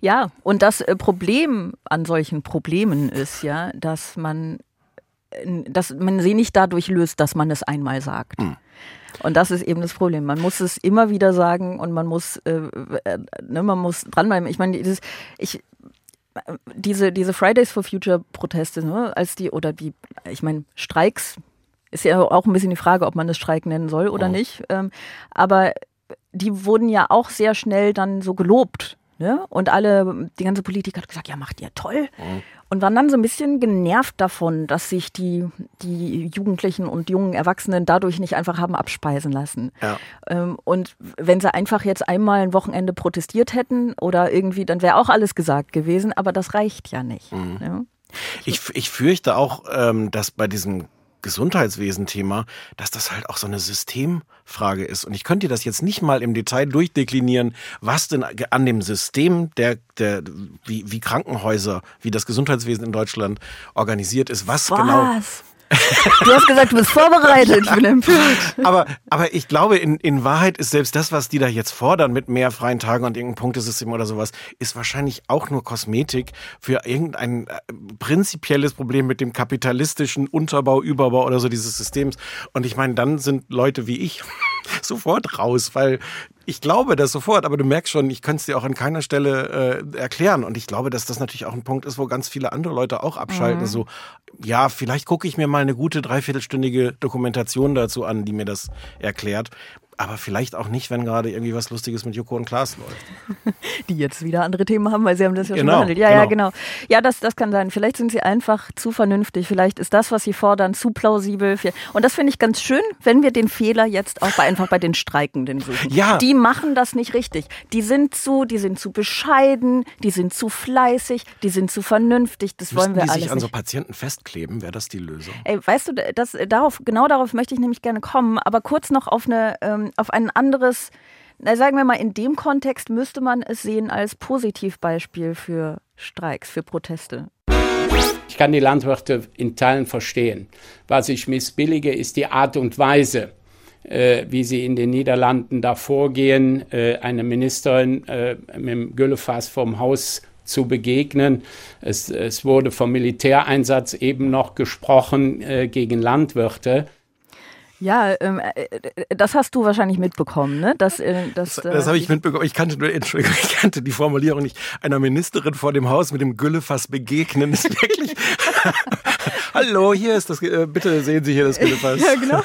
Ja, und das äh, Problem an solchen Problemen ist ja, dass man, äh, dass man sie nicht dadurch löst, dass man es einmal sagt. Hm. Und das ist eben das Problem. Man muss es immer wieder sagen und man muss, äh, äh, ne, man muss dranbleiben. Ich meine, dieses, ich, diese, diese Fridays for Future Proteste, ne, als die, oder die, ich meine, Streiks, ist ja auch ein bisschen die Frage, ob man das Streik nennen soll oder oh. nicht. Ähm, aber die wurden ja auch sehr schnell dann so gelobt. Ne? Und alle, die ganze Politik hat gesagt, ja, macht ihr toll. Mhm. Und waren dann so ein bisschen genervt davon, dass sich die, die Jugendlichen und jungen Erwachsenen dadurch nicht einfach haben abspeisen lassen. Ja. Ähm, und wenn sie einfach jetzt einmal ein Wochenende protestiert hätten oder irgendwie, dann wäre auch alles gesagt gewesen, aber das reicht ja nicht. Mhm. Ne? Ich, ich fürchte auch, ähm, dass bei diesem Gesundheitswesen-Thema, dass das halt auch so eine Systemfrage ist. Und ich könnte dir das jetzt nicht mal im Detail durchdeklinieren, was denn an dem System der, der wie, wie Krankenhäuser, wie das Gesundheitswesen in Deutschland organisiert ist, was, genau was? genau *laughs* Du hast gesagt, du bist vorbereitet. Ich bin empört. Aber, aber ich glaube, in, in Wahrheit ist selbst das, was die da jetzt fordern mit mehr freien Tagen und irgendeinem Punktesystem oder sowas, ist wahrscheinlich auch nur Kosmetik für irgendein äh, prinzipielles Problem mit dem kapitalistischen Unterbau, Überbau oder so dieses Systems. Und ich meine, dann sind Leute wie ich *laughs* sofort raus, weil ich glaube das sofort, aber du merkst schon, ich könnte es dir auch an keiner Stelle äh, erklären. Und ich glaube, dass das natürlich auch ein Punkt ist, wo ganz viele andere Leute auch abschalten. Mhm. So, ja, vielleicht gucke ich mir mal eine gute dreiviertelstündige Dokumentation dazu an, die mir das erklärt aber vielleicht auch nicht, wenn gerade irgendwie was Lustiges mit Joko und Klaas läuft. *laughs* Die jetzt wieder andere Themen haben, weil sie haben das ja genau, schon behandelt. Ja, genau. ja, genau. Ja, das, das kann sein. Vielleicht sind sie einfach zu vernünftig. Vielleicht ist das, was sie fordern, zu plausibel. Und das finde ich ganz schön, wenn wir den Fehler jetzt auch bei, einfach bei den Streikenden suchen. Ja. Die machen das nicht richtig. Die sind zu, die sind zu bescheiden, die sind zu fleißig, die sind zu vernünftig. Das Müssten wollen wir die alles sich an nicht. so Patienten festkleben? Wäre das die Lösung? Ey, weißt du, das, darauf, genau darauf möchte ich nämlich gerne kommen. Aber kurz noch auf eine ähm, auf ein anderes, na, sagen wir mal, in dem Kontext müsste man es sehen als Positivbeispiel für Streiks, für Proteste. Ich kann die Landwirte in Teilen verstehen. Was ich missbillige, ist die Art und Weise, äh, wie sie in den Niederlanden da vorgehen, äh, eine Ministerin äh, mit dem Güllefass vom Haus zu begegnen. Es, es, wurde vom Militäreinsatz eben noch gesprochen äh, gegen Landwirte. Ja, ähm, äh, äh, das hast du wahrscheinlich mitbekommen, ne? Das, äh, das, das, das habe ich mitbekommen. Ich kannte nur, *laughs* Entschuldigung, ich kannte die Formulierung nicht. Einer Ministerin vor dem Haus mit dem Güllefass begegnen ist wirklich. *laughs* Hallo, hier ist das. Äh, bitte sehen Sie hier das *laughs* Güllefass. ja, genau.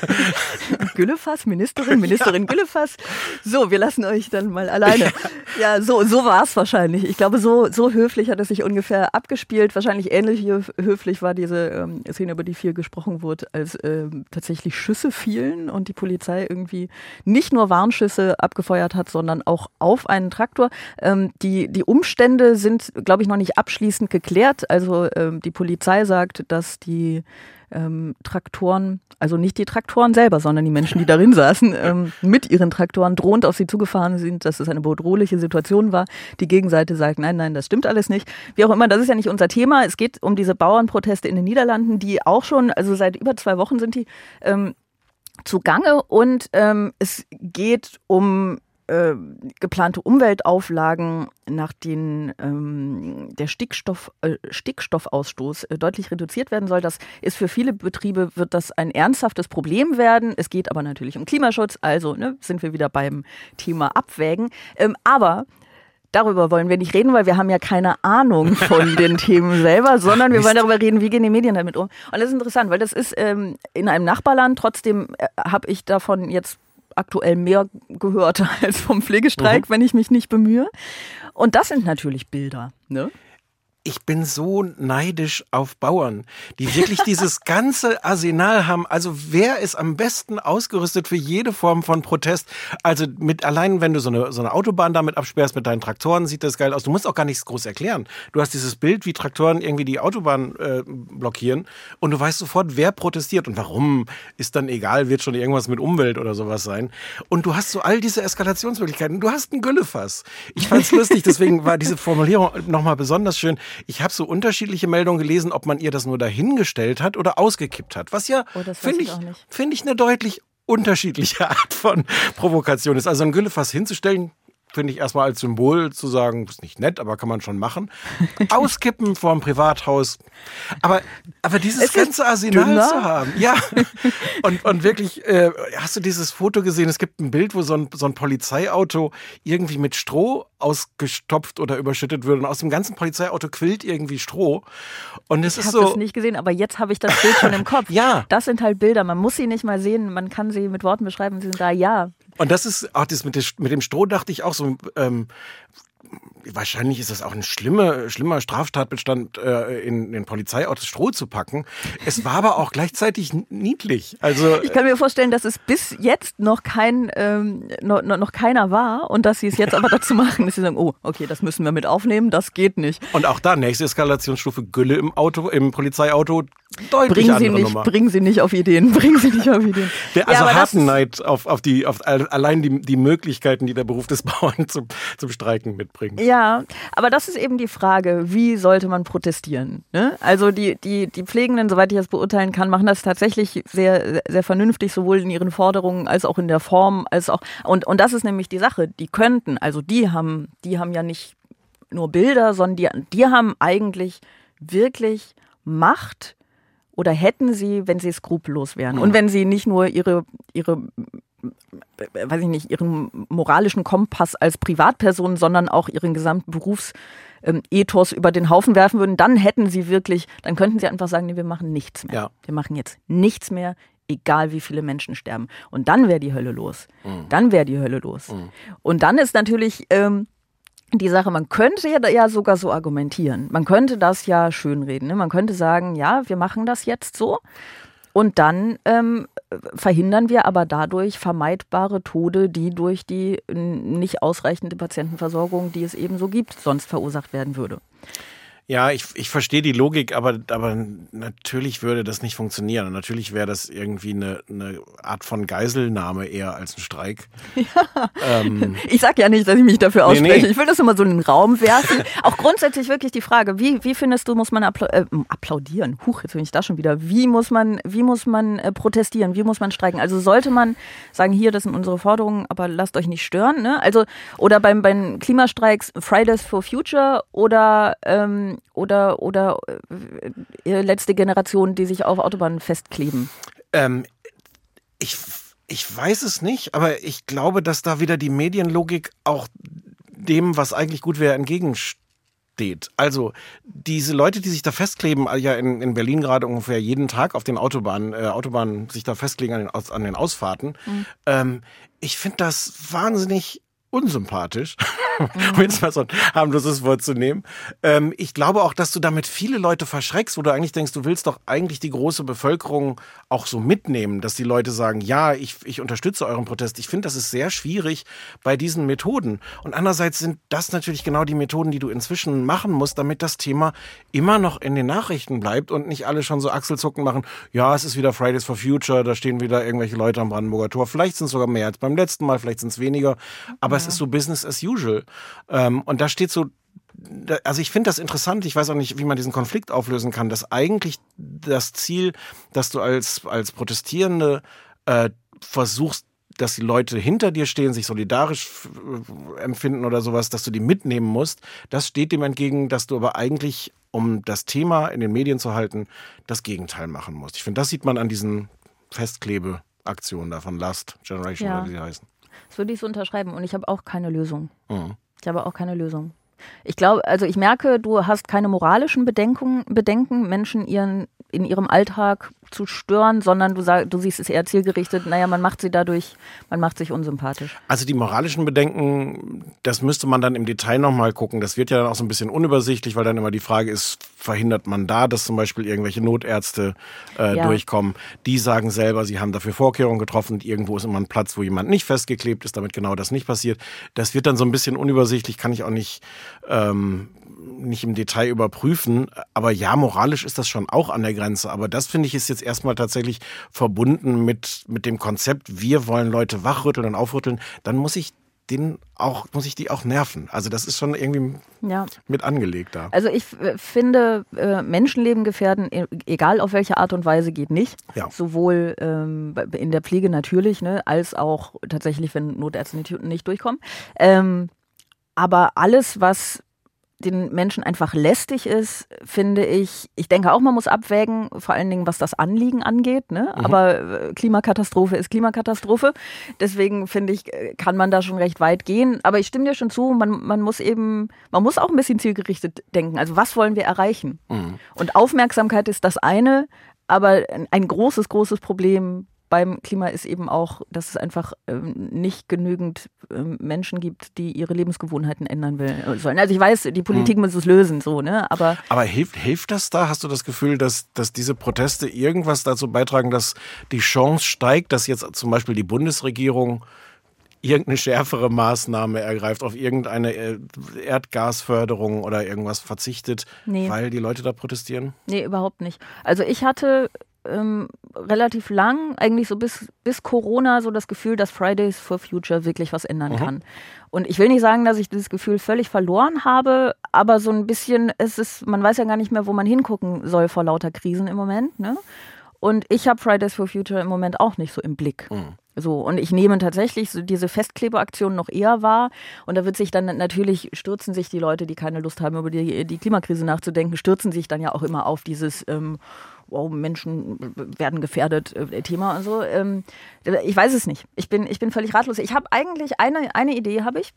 Güllefass, Ministerin, Ministerin *laughs* ja. Güllefass. So, wir lassen euch dann mal alleine. Ja, so, so war es wahrscheinlich. Ich glaube, so, so höflich hat es sich ungefähr abgespielt. Wahrscheinlich ähnlich höflich war diese ähm, Szene, über die viel gesprochen wurde, als ähm, tatsächlich Schüsse fielen und die Polizei irgendwie nicht nur Warnschüsse abgefeuert hat, sondern auch auf einen Traktor. Ähm, die, die Umstände sind, glaube ich, noch nicht abschließend geklärt. Also ähm, die Polizei sagt, dass die ähm, Traktoren, also nicht die Traktoren selber, sondern die Menschen, die darin saßen, ähm, mit ihren Traktoren drohend auf sie zugefahren sind, dass es eine bedrohliche Situation war. Die Gegenseite sagt, nein, nein, das stimmt alles nicht. Wie auch immer, das ist ja nicht unser Thema. Es geht um diese Bauernproteste in den Niederlanden, die auch schon, also seit über zwei Wochen sind die ähm, zugange und ähm, es geht um äh, geplante Umweltauflagen, nach denen ähm, der Stickstoff, äh, Stickstoffausstoß äh, deutlich reduziert werden soll. Das ist für viele Betriebe, wird das ein ernsthaftes Problem werden. Es geht aber natürlich um Klimaschutz, also ne, sind wir wieder beim Thema Abwägen. Ähm, aber darüber wollen wir nicht reden, weil wir haben ja keine Ahnung von *laughs* den Themen selber, sondern wir wollen darüber reden, wie gehen die Medien damit um. Und das ist interessant, weil das ist ähm, in einem Nachbarland, trotzdem äh, habe ich davon jetzt aktuell mehr gehört *laughs* als vom Pflegestreik, mhm. wenn ich mich nicht bemühe. Und das sind natürlich Bilder. Ne? Ich bin so neidisch auf Bauern, die wirklich dieses *laughs* ganze Arsenal haben. Also wer ist am besten ausgerüstet für jede Form von Protest? Also mit allein, wenn du so eine, so eine Autobahn damit absperrst mit deinen Traktoren, sieht das geil aus. Du musst auch gar nichts groß erklären. Du hast dieses Bild, wie Traktoren irgendwie die Autobahn äh, blockieren und du weißt sofort, wer protestiert und warum. Ist dann egal, wird schon irgendwas mit Umwelt oder sowas sein. Und du hast so all diese Eskalationsmöglichkeiten. Du hast ein Güllefass. Ich fand's lustig, deswegen war diese Formulierung nochmal besonders schön. Ich habe so unterschiedliche Meldungen gelesen, ob man ihr das nur dahingestellt hat oder ausgekippt hat. Was ja, oh, finde ich, finde ich eine deutlich unterschiedliche *laughs* Art von Provokation ist. Also ein Güllefass hinzustellen, finde ich erstmal als Symbol zu sagen, ist nicht nett, aber kann man schon machen. *laughs* Auskippen vor dem Privathaus. Aber, aber dieses es ganze Arsenal dünner. zu haben. Ja. *laughs* Und, und wirklich, äh, hast du dieses Foto gesehen? Es gibt ein Bild, wo so ein, so ein Polizeiauto irgendwie mit Stroh ausgestopft oder überschüttet wird. Und aus dem ganzen Polizeiauto quillt irgendwie Stroh. Und es ich ist so. Ich habe das nicht gesehen, aber jetzt habe ich das Bild schon im *laughs* Kopf. ja. Das sind halt Bilder. Man muss sie nicht mal sehen. Man kann sie mit Worten beschreiben. Sie sind da, ja Und das ist auch das mit, mit dem Stroh, dachte ich auch so, ähm, wahrscheinlich ist das auch ein schlimmer, schlimmer Straftatbestand, äh, in den Polizeiautos Stroh zu packen. Es war aber auch gleichzeitig niedlich. Also ich kann mir vorstellen, dass es bis jetzt noch kein ähm, noch, noch keiner war und dass sie es jetzt aber dazu machen, dass sie sagen, oh, okay, das müssen wir mit aufnehmen, das geht nicht. Und auch da nächste Eskalationsstufe Gülle im Auto, im Polizeiauto deutlich bringen sie nicht, Nummer. Bringen Sie nicht auf Ideen, *laughs* bringen Sie nicht auf Ideen. Der, also ja, harten Neid auf, auf die, auf allein die, die Möglichkeiten, die der Beruf des Bauern *laughs* zum, zum Streiken mitbringt. Ja, aber das ist eben die Frage, wie sollte man protestieren? Ne? Also die, die, die Pflegenden, soweit ich das beurteilen kann, machen das tatsächlich sehr, sehr vernünftig, sowohl in ihren Forderungen als auch in der Form, als auch, und, und das ist nämlich die Sache, die könnten, also die haben, die haben ja nicht nur Bilder, sondern die, die haben eigentlich wirklich Macht, oder hätten sie, wenn sie skrupellos wären? Und wenn sie nicht nur ihre, ihre weiß ich nicht, ihren moralischen Kompass als Privatperson, sondern auch ihren gesamten Berufsethos über den Haufen werfen würden, dann hätten sie wirklich, dann könnten sie einfach sagen, nee, wir machen nichts mehr. Ja. Wir machen jetzt nichts mehr, egal wie viele Menschen sterben. Und dann wäre die Hölle los. Mhm. Dann wäre die Hölle los. Mhm. Und dann ist natürlich ähm, die Sache, man könnte ja, ja sogar so argumentieren. Man könnte das ja schönreden. Ne? Man könnte sagen, ja, wir machen das jetzt so. Und dann ähm, verhindern wir aber dadurch vermeidbare Tode, die durch die nicht ausreichende Patientenversorgung, die es eben so gibt, sonst verursacht werden würde. Ja, ich, ich verstehe die Logik, aber, aber natürlich würde das nicht funktionieren. Und natürlich wäre das irgendwie eine, eine Art von Geiselnahme eher als ein Streik. *laughs* Ja. Ähm, ich sag ja nicht, dass ich mich dafür ausspreche. Nee, nee. Ich will das immer so in den Raum werfen. *laughs* Auch grundsätzlich wirklich die Frage, wie, wie findest du, muss man appla äh, applaudieren? Huch, jetzt bin ich da schon wieder. Wie muss man, wie muss man äh, protestieren? Wie muss man streiken? Also sollte man sagen, hier, das sind unsere Forderungen, aber lasst euch nicht stören. Ne? Also, oder beim, beim Klimastreiks Fridays for Future oder ähm, oder, oder äh, letzte Generation, die sich auf Autobahnen festkleben? Ähm, ich, ich weiß es nicht, aber ich glaube, dass da wieder die Medienlogik auch dem, was eigentlich gut wäre, entgegensteht. Also diese Leute, die sich da festkleben, ja in, in Berlin gerade ungefähr jeden Tag auf den Autobahnen, äh, Autobahnen sich da festlegen an den, an den Ausfahrten. Mhm. Ähm, ich finde das wahnsinnig unsympathisch, *laughs* um jetzt mal so ein harmloses Wort zu nehmen. Ähm, ich glaube auch, dass du damit viele Leute verschreckst, wo du eigentlich denkst, du willst doch eigentlich die große Bevölkerung auch so mitnehmen, dass die Leute sagen, ja, ich, ich unterstütze euren Protest. Ich finde, das ist sehr schwierig bei diesen Methoden. Und andererseits sind das natürlich genau die Methoden, die du inzwischen machen musst, damit das Thema immer noch in den Nachrichten bleibt und nicht alle schon so Achselzucken machen, ja, es ist wieder Fridays for Future, da stehen wieder irgendwelche Leute am Brandenburger Tor. Vielleicht sind es sogar mehr als beim letzten Mal, vielleicht sind es weniger. Aber es ist so Business as usual. Ähm, und da steht so, also ich finde das interessant, ich weiß auch nicht, wie man diesen Konflikt auflösen kann, dass eigentlich das Ziel, dass du als, als Protestierende äh, versuchst, dass die Leute hinter dir stehen, sich solidarisch empfinden oder sowas, dass du die mitnehmen musst, das steht dem entgegen, dass du aber eigentlich, um das Thema in den Medien zu halten, das Gegenteil machen musst. Ich finde, das sieht man an diesen Festklebeaktionen da von Last Generation ja. oder wie sie heißen. Das würde ich so unterschreiben und ich habe auch keine Lösung. Mhm. Ich habe auch keine Lösung. Ich glaube, also ich merke, du hast keine moralischen Bedenkungen, Bedenken, Menschen ihren, in ihrem Alltag zu stören, sondern du, sag, du siehst es eher zielgerichtet, naja, man macht sie dadurch, man macht sich unsympathisch. Also die moralischen Bedenken, das müsste man dann im Detail nochmal gucken. Das wird ja dann auch so ein bisschen unübersichtlich, weil dann immer die Frage ist, verhindert man da, dass zum Beispiel irgendwelche Notärzte äh, ja. durchkommen? Die sagen selber, sie haben dafür Vorkehrungen getroffen. Irgendwo ist immer ein Platz, wo jemand nicht festgeklebt ist, damit genau das nicht passiert. Das wird dann so ein bisschen unübersichtlich, kann ich auch nicht ähm, nicht im Detail überprüfen. Aber ja, moralisch ist das schon auch an der Grenze. Aber das finde ich ist jetzt erstmal tatsächlich verbunden mit, mit dem Konzept, wir wollen Leute wachrütteln und aufrütteln. Dann muss ich den auch, muss ich die auch nerven. Also das ist schon irgendwie ja. mit angelegt da. Also ich äh, finde, äh, Menschenleben gefährden, e, egal auf welche Art und Weise, geht nicht. Ja. Sowohl ähm, in der Pflege natürlich, ne, als auch tatsächlich, wenn Notärzte nicht, nicht durchkommen. Ähm, aber alles, was den Menschen einfach lästig ist, finde ich, ich denke auch, man muss abwägen, vor allen Dingen, was das Anliegen angeht. Ne? Mhm. Aber äh, Klimakatastrophe ist Klimakatastrophe. Deswegen finde ich, kann man da schon recht weit gehen. Aber ich stimme dir schon zu, man, man muss eben, man muss auch ein bisschen zielgerichtet denken. Also was wollen wir erreichen? Mhm. Und Aufmerksamkeit ist das eine, aber ein großes, großes Problem beim Klima ist eben auch, dass es einfach ähm, nicht genügend ähm, Menschen gibt, die ihre Lebensgewohnheiten ändern will, äh, sollen. Also ich weiß, die Politik mhm. muss es lösen, so, ne? Aber, Aber hilft, hilft das da? Hast du das Gefühl, dass, dass diese Proteste irgendwas dazu beitragen, dass die Chance steigt, dass jetzt zum Beispiel die Bundesregierung irgendeine schärfere Maßnahme ergreift, auf irgendeine äh, Erdgasförderung oder irgendwas verzichtet, nee. weil die Leute da protestieren? Nee, überhaupt nicht. Also ich hatte ähm, relativ lang, eigentlich so bis, bis Corona, so das Gefühl, dass Fridays for Future wirklich was ändern mhm. kann. Und ich will nicht sagen, dass ich dieses Gefühl völlig verloren habe, aber so ein bisschen, es ist, man weiß ja gar nicht mehr, wo man hingucken soll vor lauter Krisen im Moment. Ne? Und ich habe Fridays for Future im Moment auch nicht so im Blick. Mhm. So, und ich nehme tatsächlich so diese Festklebeaktion noch eher wahr. Und da wird sich dann natürlich, stürzen sich die Leute, die keine Lust haben, über die, die Klimakrise nachzudenken, stürzen sich dann ja auch immer auf dieses ähm, wow, Menschen werden gefährdet äh, Thema und so. Ähm, ich weiß es nicht. Ich bin, ich bin völlig ratlos. Ich habe eigentlich eine, eine Idee, habe ich.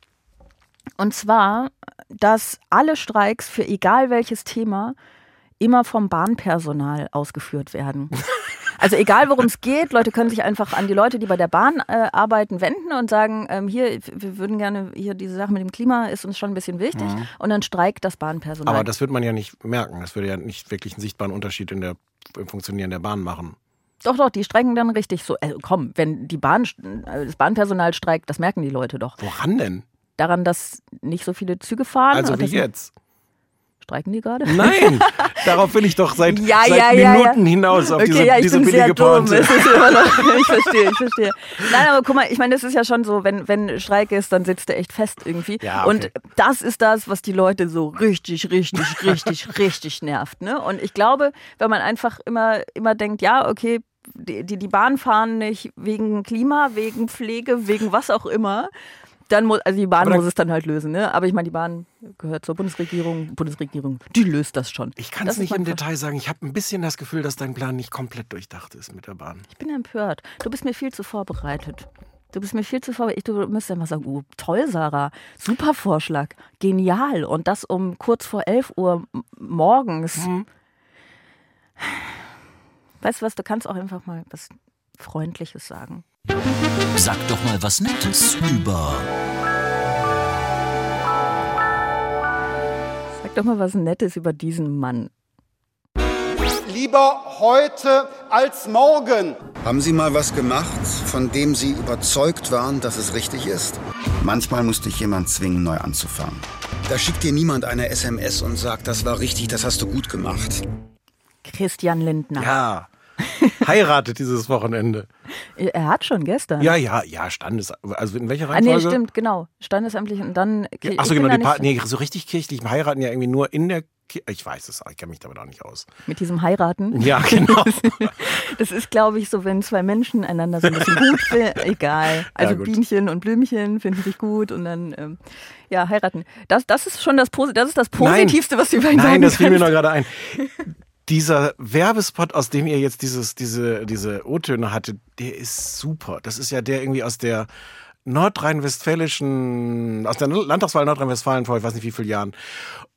Und zwar, dass alle Streiks für egal welches Thema immer vom Bahnpersonal ausgeführt werden. *laughs* Also egal, worum es geht, Leute können sich einfach an die Leute, die bei der Bahn äh, arbeiten, wenden und sagen, ähm, hier, wir würden gerne, hier diese Sache mit dem Klima ist uns schon ein bisschen wichtig mhm. und dann streikt das Bahnpersonal. Aber das wird man ja nicht merken. Das würde ja nicht wirklich einen sichtbaren Unterschied in der, im Funktionieren der Bahn machen. Doch, doch, die streiken dann richtig so. Also komm, wenn die Bahn, äh, das Bahnpersonal streikt, das merken die Leute doch. Woran denn? Daran, dass nicht so viele Züge fahren. Also wie jetzt? Streiken die gerade? Nein, *laughs* darauf will ich doch seit, ja, seit ja, ja, Minuten hinaus auf okay, diese, ja, diese billige Pointe. *laughs* ich verstehe, ich verstehe. Nein, aber guck mal, ich meine, das ist ja schon so, wenn, wenn Streik ist, dann sitzt er echt fest irgendwie. Ja, okay. Und das ist das, was die Leute so richtig, richtig, richtig, *laughs* richtig nervt. Ne? Und ich glaube, wenn man einfach immer, immer denkt, ja, okay, die, die, die Bahn fahren nicht wegen Klima, wegen Pflege, wegen was auch immer, dann muss, also die Bahn muss es dann halt lösen, ne? Aber ich meine, die Bahn gehört zur Bundesregierung. Bundesregierung, die löst das schon. Ich kann es nicht im Detail sagen. Ich habe ein bisschen das Gefühl, dass dein Plan nicht komplett durchdacht ist mit der Bahn. Ich bin empört. Du bist mir viel zu vorbereitet. Du bist mir viel zu vorbereitet. Du müsstest einfach sagen, oh, toll, Sarah. Super Vorschlag. Genial. Und das um kurz vor 11 Uhr morgens. Mhm. Weißt du was, du kannst auch einfach mal was Freundliches sagen. Sag doch mal was Nettes über. Sag doch mal was Nettes über diesen Mann. Lieber heute als morgen. Haben Sie mal was gemacht, von dem Sie überzeugt waren, dass es richtig ist? Manchmal musste ich jemand zwingen, neu anzufangen. Da schickt dir niemand eine SMS und sagt, das war richtig, das hast du gut gemacht. Christian Lindner. Ja *laughs* heiratet dieses Wochenende. Er hat schon gestern. Ja, ja, ja, Standes. Also in welcher Reihenfolge? Ah, nee, stimmt, genau. Standesamtlich und dann. Achso, genau. Die pa nee, so richtig kirchlich heiraten ja irgendwie nur in der ich weiß es, ich kenne mich damit auch nicht aus. Mit diesem Heiraten? Ja, genau. *laughs* das ist, glaube ich, so, wenn zwei Menschen einander so ein bisschen gut finden. Egal. *laughs* Also ja, Bienchen und Blümchen finden sich gut und dann, ähm, ja, heiraten. Das, das ist schon das, das, ist das Positivste, Nein. was die beiden Nein, sagen Nein, das fiel mir noch gerade ein dieser Werbespot, aus dem ihr jetzt dieses, diese, diese O-Töne hattet, der ist super. Das ist ja der irgendwie aus der nordrhein-westfälischen, aus der Landtagswahl Nordrhein-Westfalen vor, ich weiß nicht wie vielen Jahren.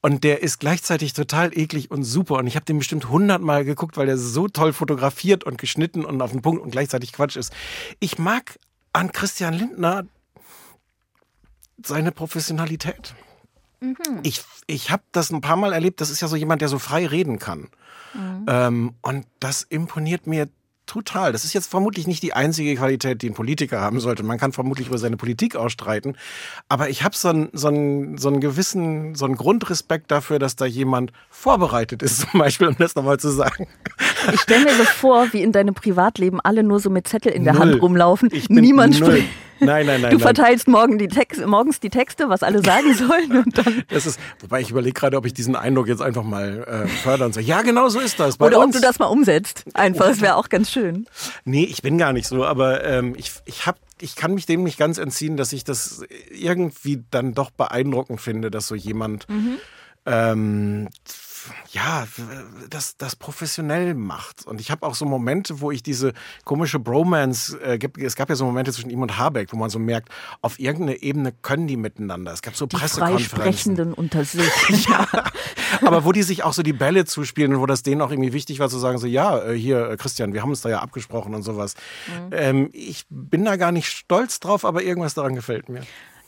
Und der ist gleichzeitig total eklig und super. Und ich habe den bestimmt hundertmal geguckt, weil der so toll fotografiert und geschnitten und auf den Punkt und gleichzeitig Quatsch ist. Ich mag an Christian Lindner seine Professionalität. Mhm. Ich, ich habe das ein paar Mal erlebt. Das ist ja so jemand, der so frei reden kann. Mhm. Ähm, und das imponiert mir total. Das ist jetzt vermutlich nicht die einzige Qualität, die ein Politiker haben sollte. Man kann vermutlich über seine Politik ausstreiten. Aber ich habe so einen, so, so gewissen, so einen Grundrespekt dafür, dass da jemand vorbereitet ist, *laughs* zum Beispiel, um das nochmal zu sagen. Ich stelle mir so vor, wie in deinem Privatleben alle nur so mit Zettel in der null. Hand rumlaufen. Niemand spricht. Nein, nein, nein. Du nein. verteilst morgen die Text, morgens die Texte, was alle sagen sollen *laughs* und dann. Das ist, wobei ich überlege gerade, ob ich diesen Eindruck jetzt einfach mal äh, fördern sage, ja, genau so ist das. Bei Oder uns. ob du das mal umsetzt. Einfach, das wäre auch ganz schön. Nee, ich bin gar nicht so, aber ähm, ich, ich habe ich kann mich dem nicht ganz entziehen, dass ich das irgendwie dann doch beeindruckend finde, dass so jemand mhm. ähm, ja, das, das professionell macht. Und ich habe auch so Momente, wo ich diese komische Bromance, äh, es gab ja so Momente zwischen ihm und Habeck, wo man so merkt, auf irgendeiner Ebene können die miteinander. Es gab so die Pressekonferenzen. Freisprechenden unter sich. *laughs* *laughs* ja. Aber wo die sich auch so die Bälle zuspielen und wo das denen auch irgendwie wichtig war zu sagen, so ja, äh, hier, äh, Christian, wir haben uns da ja abgesprochen und sowas. Mhm. Ähm, ich bin da gar nicht stolz drauf, aber irgendwas daran gefällt mir.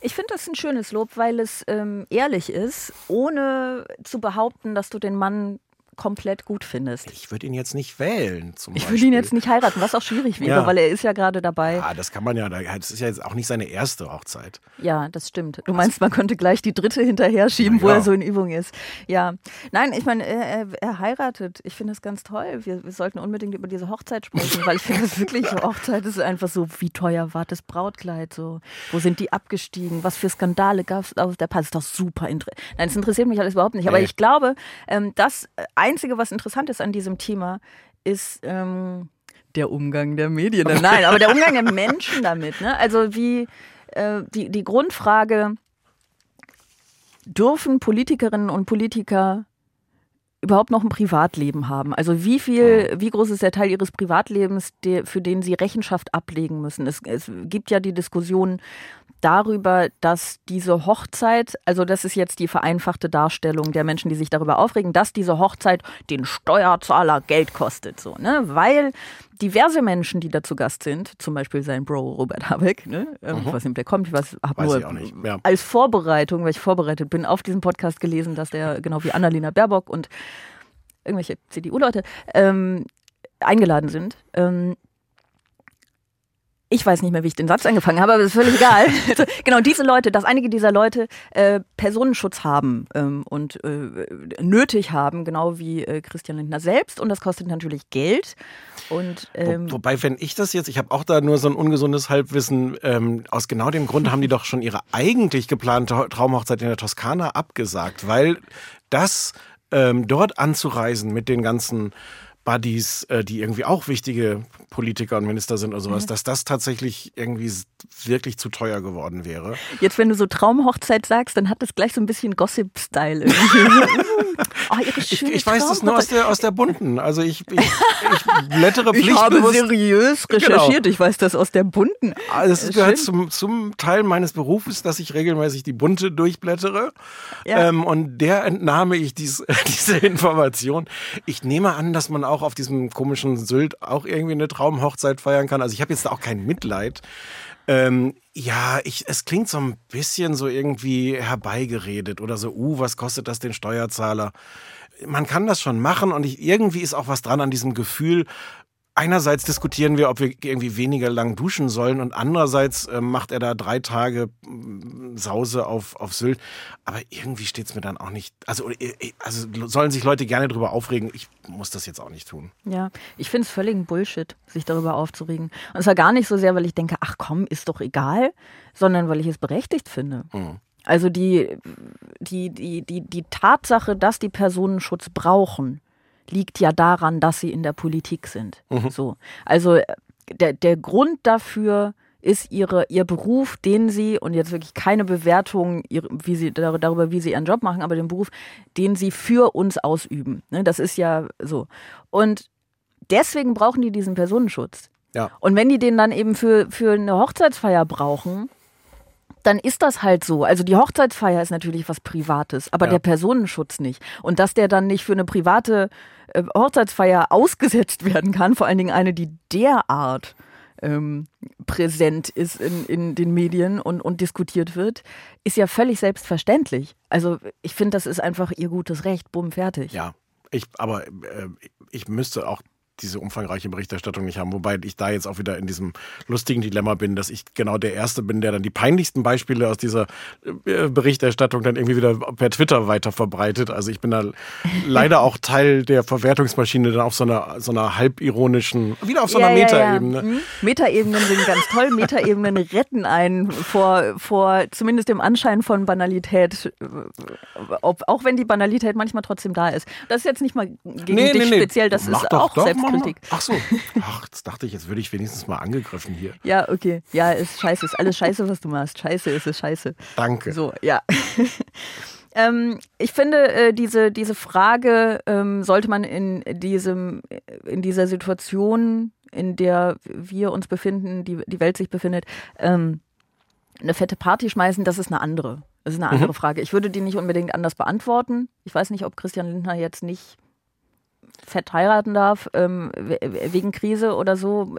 Ich finde das ein schönes Lob, weil es ähm, ehrlich ist, ohne zu behaupten, dass du den Mann komplett gut findest. Ich würde ihn jetzt nicht wählen, zum Ich würde ihn jetzt nicht heiraten, was auch schwierig wäre, ja. weil er ist ja gerade dabei. Ja, das kann man ja, das ist ja jetzt auch nicht seine erste Hochzeit. Ja, das stimmt. Du meinst, man könnte gleich die dritte hinterher schieben, ja. wo er so in Übung ist. Ja. Nein, ich meine, er, er, heiratet. Ich finde das ganz toll. Wir, wir, sollten unbedingt über diese Hochzeit sprechen, weil ich finde das wirklich, *laughs* Hochzeit ist einfach so, wie teuer war das Brautkleid? So, wo sind die abgestiegen? Was für Skandale gab es aus der Pass? Ist doch super interessant. Nein, es interessiert mich alles überhaupt nicht. Aber ich glaube, ähm, dass Einzige, was interessant ist an diesem Thema, ist ähm, der Umgang der Medien. Nein, aber der Umgang der *laughs* Menschen damit. Ne? Also wie äh, die, die Grundfrage, dürfen Politikerinnen und Politiker überhaupt noch ein Privatleben haben? Also wie viel, wie groß ist der Teil ihres Privatlebens, der, für den sie Rechenschaft ablegen müssen? Es, es gibt ja die Diskussion, darüber, dass diese Hochzeit, also das ist jetzt die vereinfachte Darstellung der Menschen, die sich darüber aufregen, dass diese Hochzeit den Steuerzahler Geld kostet, so, ne? Weil diverse Menschen, die da zu Gast sind, zum Beispiel sein Bro Robert Habeck, ne? Ähm, mhm. Ich weiß nicht, ob der kommt, ich weiß, habe nur ja. als Vorbereitung, weil ich vorbereitet bin, auf diesen Podcast gelesen, dass der genau wie Annalena Baerbock und irgendwelche CDU-Leute ähm, eingeladen sind. Ähm, ich weiß nicht mehr, wie ich den Satz angefangen habe, aber das ist völlig egal. *laughs* genau, diese Leute, dass einige dieser Leute äh, Personenschutz haben ähm, und äh, nötig haben, genau wie äh, Christian Lindner selbst. Und das kostet natürlich Geld. Und, ähm, Wo, wobei, wenn ich das jetzt, ich habe auch da nur so ein ungesundes Halbwissen, ähm, aus genau dem Grund haben die doch schon ihre eigentlich geplante Traumhochzeit in der Toskana abgesagt, weil das ähm, dort anzureisen mit den ganzen Buddies, äh, die irgendwie auch wichtige Politiker und Minister sind oder sowas, mhm. dass das tatsächlich irgendwie wirklich zu teuer geworden wäre. Jetzt, wenn du so Traumhochzeit sagst, dann hat das gleich so ein bisschen Gossip-Style irgendwie. *laughs* oh, ich, ich weiß das nur aus der, aus der bunten. Also ich, ich, ich blättere *laughs* Ich habe seriös genau. recherchiert, genau. ich weiß das aus der bunten. Also es gehört zum, zum Teil meines Berufes, dass ich regelmäßig die bunte durchblättere. Ja. Ähm, und der entnahme ich dies, *laughs* diese Information. Ich nehme an, dass man auch auf diesem komischen Sylt auch irgendwie eine Traumhochzeit feiern kann. Also ich habe jetzt auch kein Mitleid. Ähm, ja, ich, es klingt so ein bisschen so irgendwie herbeigeredet oder so, uh, was kostet das den Steuerzahler? Man kann das schon machen und ich, irgendwie ist auch was dran an diesem Gefühl, einerseits diskutieren wir, ob wir irgendwie weniger lang duschen sollen und andererseits äh, macht er da drei Tage äh, Sause auf, auf Sylt. Aber irgendwie steht's mir dann auch nicht, also, äh, äh, also sollen sich Leute gerne darüber aufregen. Ich muss das jetzt auch nicht tun. Ja, ich finde es völlig Bullshit, sich darüber aufzuregen. Und zwar gar nicht so sehr, weil ich denke, ach komm, ist doch egal, sondern weil ich es berechtigt finde. Mhm. Also die, die, die, die, die Tatsache, dass die Personenschutz brauchen, liegt ja daran, dass sie in der Politik sind. Mhm. So. Also äh, der, der Grund dafür ist ihre, ihr Beruf, den sie, und jetzt wirklich keine Bewertung wie sie, darüber, wie sie ihren Job machen, aber den Beruf, den sie für uns ausüben. Ne, das ist ja so. Und deswegen brauchen die diesen Personenschutz. Ja. Und wenn die den dann eben für, für eine Hochzeitsfeier brauchen, dann ist das halt so. Also die Hochzeitsfeier ist natürlich was Privates, aber ja. der Personenschutz nicht. Und dass der dann nicht für eine private äh, Hochzeitsfeier *laughs* ausgesetzt werden kann, vor allen Dingen eine, die derart ähm, präsent ist in, in den Medien und, und diskutiert wird, ist ja völlig selbstverständlich. Also ich finde, das ist einfach ihr gutes Recht, bumm, fertig. Ja, ich, aber äh, ich müsste auch diese umfangreiche Berichterstattung nicht haben. Wobei ich da jetzt auch wieder in diesem lustigen Dilemma bin, dass ich genau der Erste bin, der dann die peinlichsten Beispiele aus dieser äh, Berichterstattung dann irgendwie wieder per Twitter weiter verbreitet. Also ich bin da *laughs* leider auch Teil der Verwertungsmaschine dann auf so einer, so einer halbironischen, wieder auf so einer ja, Metaebene. Ja, ja. Mhm. Metaebenen sind ganz toll. Metaebenen *laughs* retten einen vor, vor zumindest dem Anschein von Banalität, ob, auch wenn die Banalität manchmal trotzdem da ist. Das ist jetzt nicht mal gegen nee, dich nee, speziell, das Mach ist auch doch, selbst Selbstkritik. Ach so. Ach, jetzt dachte ich, jetzt würde ich wenigstens mal angegriffen hier. Ja, okay. Ja, ist scheiße. Ist alles scheiße, was du machst. Scheiße ist es scheiße. Danke. So, ja. *laughs* Ähm, ich finde, äh, diese, diese Frage ähm, sollte man in, diesem, in dieser Situation, in der wir uns befinden, die, die Welt sich befindet, ähm, eine fette Party schmeißen, das ist eine andere. Das ist eine andere mhm. Frage. Ich würde die nicht unbedingt anders beantworten. Ich weiß nicht, ob Christian Lindner jetzt nicht fett heiraten darf, ähm, wegen Krise oder so.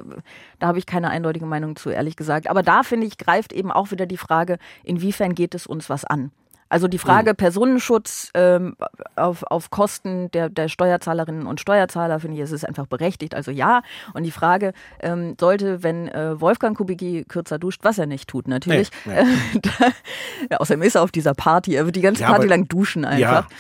Da habe ich keine eindeutige Meinung zu, ehrlich gesagt. Aber da, finde ich, greift eben auch wieder die Frage, inwiefern geht es uns was an? Also die Frage mhm. Personenschutz ähm, auf, auf Kosten der, der Steuerzahlerinnen und Steuerzahler, finde ich, ist es einfach berechtigt. Also ja. Und die Frage ähm, sollte, wenn äh, Wolfgang Kubicki kürzer duscht, was er nicht tut, natürlich. Nee, nee. *laughs* ja, außerdem ist er auf dieser Party. Er wird die ganze ja, Party lang duschen einfach. Ja.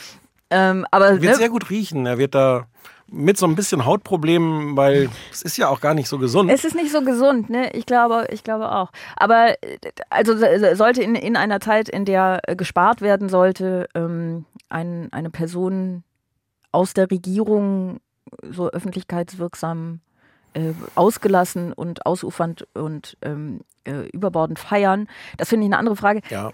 Ähm, aber, er wird ne, sehr gut riechen. Er wird da mit so ein bisschen Hautproblemen, weil es ist ja auch gar nicht so gesund. Es ist nicht so gesund, ne? Ich glaube, ich glaube auch. Aber also sollte in, in einer Zeit, in der äh, gespart werden sollte, ähm, ein, eine Person aus der Regierung so öffentlichkeitswirksam äh, ausgelassen und ausufernd und ähm, äh, überbordend feiern. Das finde ich eine andere Frage. Ja.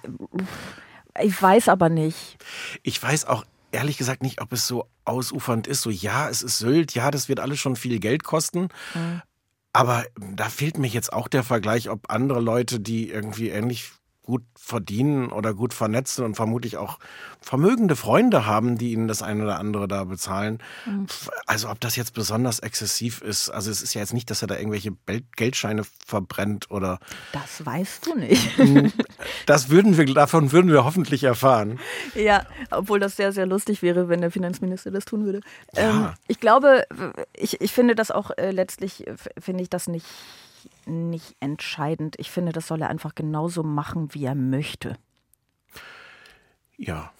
Ich weiß aber nicht. Ich weiß auch ehrlich gesagt nicht, ob es so ausufernd ist. So, ja, es ist Sylt, ja, das wird alles schon viel Geld kosten. Mhm. Aber da fehlt mir jetzt auch der Vergleich, ob andere Leute, die irgendwie ähnlich gut verdienen oder gut vernetzt sind und vermutlich auch vermögende Freunde haben, die ihnen das eine oder andere da bezahlen. Mhm. Also ob das jetzt besonders exzessiv ist, also es ist ja jetzt nicht, dass er da irgendwelche Geldscheine verbrennt oder. Das weißt du nicht. *laughs* das würden wir, davon würden wir hoffentlich erfahren. Ja, obwohl das sehr, sehr lustig wäre, wenn der Finanzminister das tun würde. Ja. Ähm, ich glaube, ich, ich finde das auch äh, letztlich, finde ich das nicht nicht entscheidend. Ich finde, das soll er einfach genauso machen, wie er möchte. Ja.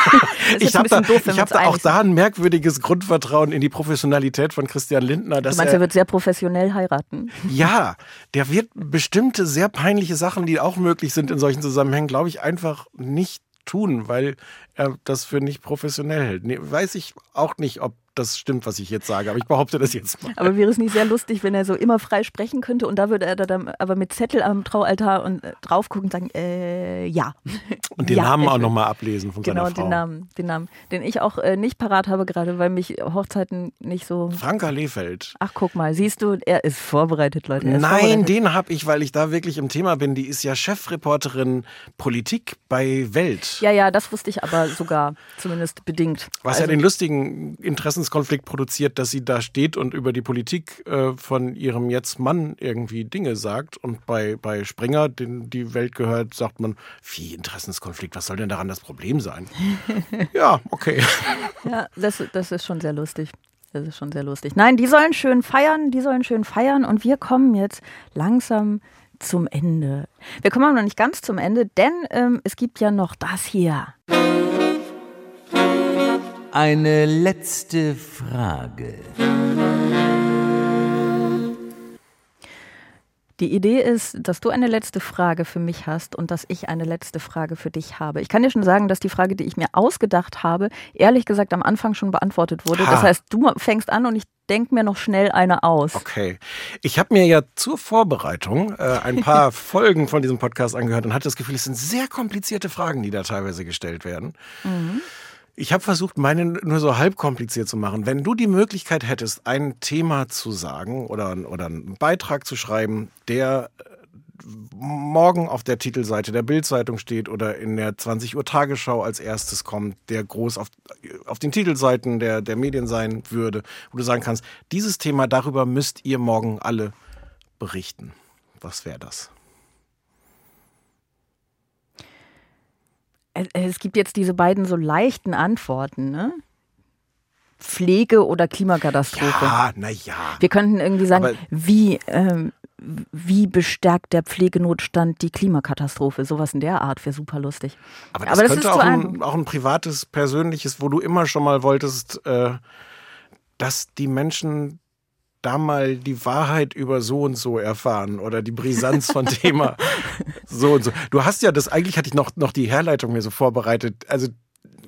*laughs* ich habe da, doof, ich hab da auch da ein merkwürdiges Grundvertrauen in die Professionalität von Christian Lindner. Dass du meinst, er, er wird sehr professionell heiraten? Ja, der wird bestimmte sehr peinliche Sachen, die auch möglich sind in solchen Zusammenhängen, glaube ich, einfach nicht tun, weil er das für nicht professionell hält. Nee, weiß ich auch nicht, ob das stimmt, was ich jetzt sage, aber ich behaupte das jetzt mal. Aber wäre es nicht sehr lustig, wenn er so immer frei sprechen könnte und da würde er dann aber mit Zettel am Traualtar und äh, drauf gucken und sagen, äh, ja. *laughs* Und den ja, Namen auch nochmal ablesen von genau, seiner Frau. Genau, den Namen, den Namen, den ich auch äh, nicht parat habe gerade, weil mich Hochzeiten nicht so... Franka Lehfeld. Ach, guck mal, siehst du, er ist vorbereitet, Leute. Nein, vorbereitet. den habe ich, weil ich da wirklich im Thema bin. Die ist ja Chefreporterin Politik bei Welt. Ja, ja, das wusste ich aber sogar, zumindest bedingt. Was also, ja den lustigen Interessenskonflikt produziert dass sie da steht und über die Politik äh, von ihrem jetzt Mann irgendwie Dinge sagt. Und bei, bei Springer, den die Welt gehört, sagt man, wie Interessenskonflikt, was soll denn daran das Problem sein? *laughs* ja, okay. Ja, das, das ist schon sehr lustig. Das ist schon sehr lustig. Nein, die sollen schön feiern, die sollen schön feiern und wir kommen jetzt langsam zum Ende. Wir kommen aber noch nicht ganz zum Ende, denn ähm, es gibt ja noch das hier. Eine letzte Frage. Die Idee ist, dass du eine letzte Frage für mich hast und dass ich eine letzte Frage für dich habe. Ich kann dir schon sagen, dass die Frage, die ich mir ausgedacht habe, ehrlich gesagt am Anfang schon beantwortet wurde. Ha. Das heißt, du fängst an und ich denke mir noch schnell eine aus. Okay. Ich habe mir ja zur Vorbereitung äh, ein paar *laughs* Folgen von diesem Podcast angehört und hatte das Gefühl, es sind sehr komplizierte Fragen, die da teilweise gestellt werden. Mhm. Ich habe versucht, meine nur so halb kompliziert zu machen. Wenn du die Möglichkeit hättest, ein Thema zu sagen oder, oder einen Beitrag zu schreiben, der äh, morgen auf der Titelseite der Bildzeitung steht oder in der 20 Uhr Tagesschau als erstes kommt, der groß auf, auf den Titelseiten der, der Medien sein würde, wo du sagen kannst, dieses Thema, darüber müsst ihr morgen alle berichten. Was wäre das? Es gibt jetzt diese beiden so leichten Antworten, ne? Pflege oder Klimakatastrophe. Ja, naja. Wir könnten irgendwie sagen, Aber wie, ähm, wie bestärkt der Pflegenotstand die Klimakatastrophe? Sowas in der Art wäre super lustig. Aber das, Aber das könnte auch ein, auch ein, privates, persönliches, wo du immer schon mal wolltest, äh, dass die Menschen da mal die Wahrheit über so und so erfahren oder die Brisanz von Thema *laughs* so und so. Du hast ja das, eigentlich hatte ich noch, noch die Herleitung mir so vorbereitet. Also,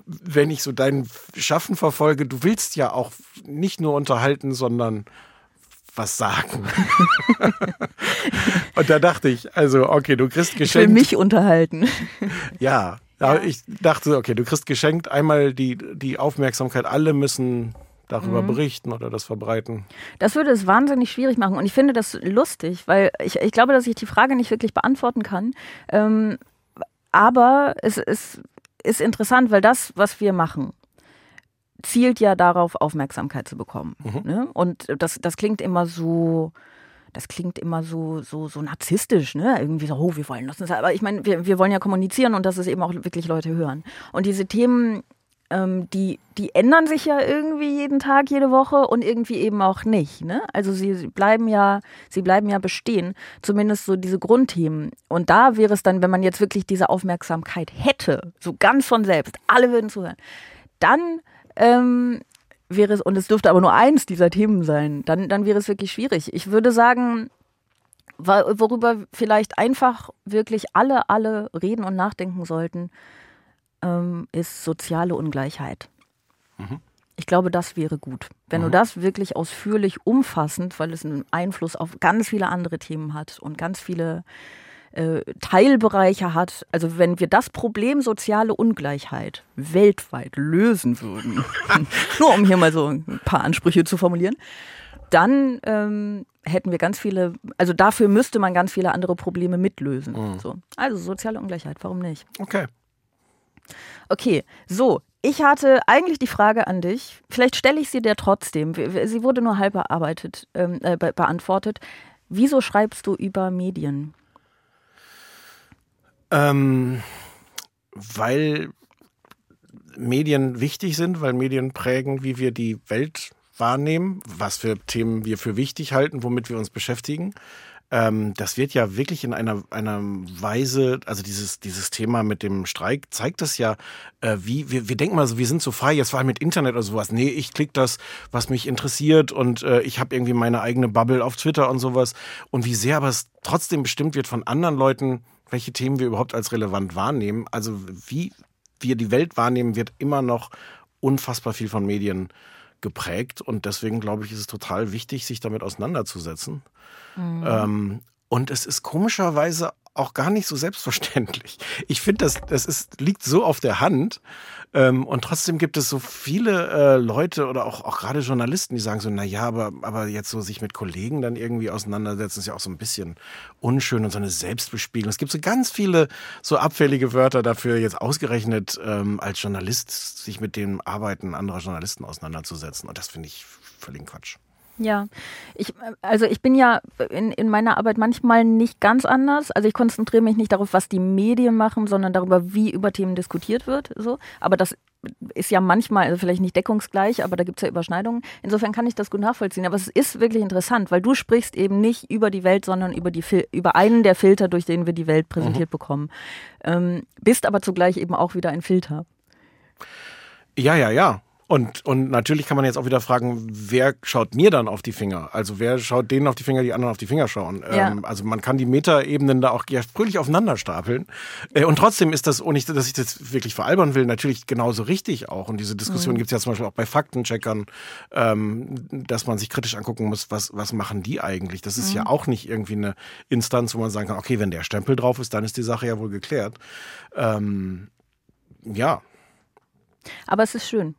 wenn ich so dein Schaffen verfolge, du willst ja auch nicht nur unterhalten, sondern was sagen. *laughs* und da dachte ich, also, okay, du kriegst geschenkt. Ich will mich unterhalten. Ja, Da ich dachte, okay, du kriegst geschenkt einmal die, die Aufmerksamkeit, alle müssen darüber mhm. berichten oder das verbreiten. Das würde es wahnsinnig schwierig machen und ich finde das lustig, weil ich, ich glaube, dass ich die Frage nicht wirklich beantworten kann. Ähm, aber es, es ist interessant, weil das, was wir machen, zielt ja darauf, Aufmerksamkeit zu bekommen. Mhm. Ne? Und das, das klingt immer so, das klingt immer so, so, so narzisstisch, ne? Irgendwie so, oh, wir wollen das. Aber ich meine, wir, wir wollen ja kommunizieren und dass es eben auch wirklich Leute hören. Und diese Themen, ähm, die, die ändern sich ja irgendwie jeden Tag, jede Woche und irgendwie eben auch nicht. Ne? Also sie, sie bleiben ja, sie bleiben ja bestehen, zumindest so diese Grundthemen. Und da wäre es dann, wenn man jetzt wirklich diese Aufmerksamkeit hätte, so ganz von selbst, alle würden zuhören, dann ähm, wäre es, und es dürfte aber nur eins dieser Themen sein, dann, dann wäre es wirklich schwierig. Ich würde sagen, worüber vielleicht einfach wirklich alle, alle reden und nachdenken sollten, ähm, ist soziale Ungleichheit. Mhm. Ich glaube, das wäre gut. Wenn mhm. du das wirklich ausführlich umfassend, weil es einen Einfluss auf ganz viele andere Themen hat und ganz viele äh, Teilbereiche hat. Also wenn wir das Problem soziale Ungleichheit weltweit lösen würden, *laughs* nur um hier mal so ein paar Ansprüche zu formulieren, dann ähm, hätten wir ganz viele, also dafür müsste man ganz viele andere Probleme mitlösen. Mhm. So. Also soziale Ungleichheit, warum nicht? Okay. Okay, so, ich hatte eigentlich die Frage an dich, vielleicht stelle ich sie dir trotzdem. Sie wurde nur halb bearbeitet, ähm, äh, beantwortet. Wieso schreibst du über Medien? Ähm, weil Medien wichtig sind, weil Medien prägen, wie wir die Welt wahrnehmen, was für Themen wir für wichtig halten, womit wir uns beschäftigen. Ähm, das wird ja wirklich in einer, einer Weise, also dieses, dieses Thema mit dem Streik zeigt das ja, äh, wie, wir, wir denken mal so, wir sind so frei, jetzt vor allem mit Internet oder sowas. Nee, ich klicke das, was mich interessiert und äh, ich habe irgendwie meine eigene Bubble auf Twitter und sowas. Und wie sehr aber es trotzdem bestimmt wird von anderen Leuten, welche Themen wir überhaupt als relevant wahrnehmen. Also wie wir die Welt wahrnehmen, wird immer noch unfassbar viel von Medien geprägt. Und deswegen glaube ich, ist es total wichtig, sich damit auseinanderzusetzen. Mhm. Ähm, und es ist komischerweise auch gar nicht so selbstverständlich. Ich finde, das, das ist, liegt so auf der Hand. Ähm, und trotzdem gibt es so viele äh, Leute oder auch, auch gerade Journalisten, die sagen so, na ja, aber, aber jetzt so sich mit Kollegen dann irgendwie auseinandersetzen, ist ja auch so ein bisschen unschön und so eine Selbstbespiegelung. Es gibt so ganz viele so abfällige Wörter dafür, jetzt ausgerechnet ähm, als Journalist sich mit dem Arbeiten anderer Journalisten auseinanderzusetzen. Und das finde ich völlig Quatsch. Ja, ich, also ich bin ja in, in meiner Arbeit manchmal nicht ganz anders. Also ich konzentriere mich nicht darauf, was die Medien machen, sondern darüber, wie über Themen diskutiert wird. So. Aber das ist ja manchmal, also vielleicht nicht deckungsgleich, aber da gibt es ja Überschneidungen. Insofern kann ich das gut nachvollziehen. Aber es ist wirklich interessant, weil du sprichst eben nicht über die Welt, sondern über, die über einen der Filter, durch den wir die Welt präsentiert mhm. bekommen. Ähm, bist aber zugleich eben auch wieder ein Filter. Ja, ja, ja. Und, und natürlich kann man jetzt auch wieder fragen, wer schaut mir dann auf die Finger? Also wer schaut denen auf die Finger, die anderen auf die Finger schauen? Ja. Ähm, also man kann die Metaebenen da auch ja, fröhlich aufeinander stapeln. Äh, und trotzdem ist das, nicht, dass ich das wirklich veralbern will, natürlich genauso richtig auch. Und diese Diskussion mhm. gibt es ja zum Beispiel auch bei Faktencheckern, ähm, dass man sich kritisch angucken muss, was, was machen die eigentlich? Das ist mhm. ja auch nicht irgendwie eine Instanz, wo man sagen kann, okay, wenn der Stempel drauf ist, dann ist die Sache ja wohl geklärt. Ähm, ja. Aber es ist schön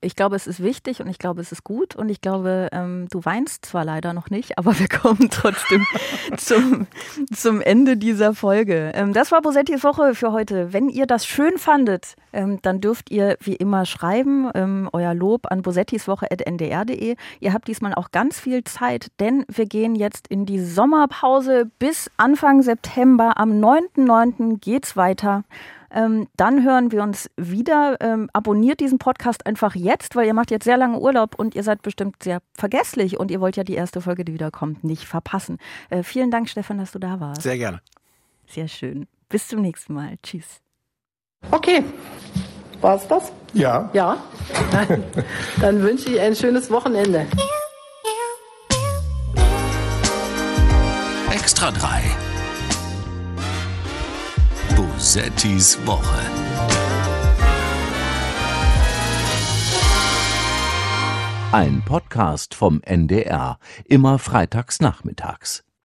ich glaube, es ist wichtig und ich glaube, es ist gut und ich glaube, ähm, du weinst zwar leider noch nicht, aber wir *laughs* kommen trotzdem *laughs* zum, zum Ende dieser Folge. Ähm, das war Bosettis Woche für heute. Wenn ihr das schön fandet, ähm, dann dürft ihr wie immer schreiben, ähm, euer Lob an bosettiswoche.ndr.de. Ihr habt diesmal auch ganz viel Zeit, denn wir gehen jetzt in die Sommerpause bis Anfang September. Am 9.9. geht's weiter. Ähm, dann hören wir uns wieder. Ähm, abonniert diesen Podcast einfach jetzt, weil ihr macht jetzt sehr lange Urlaub und ihr seid bestimmt sehr vergesslich und ihr wollt ja die erste Folge, die wiederkommt, nicht verpassen. Äh, vielen Dank, Stefan, dass du da warst. Sehr gerne. Sehr schön. Bis zum nächsten Mal. Tschüss. Okay. War es das? Ja. Ja. Dann, *laughs* dann wünsche ich ein schönes Wochenende. Extra 3 Bosettis Woche. Ein Podcast vom NDR, immer freitags nachmittags.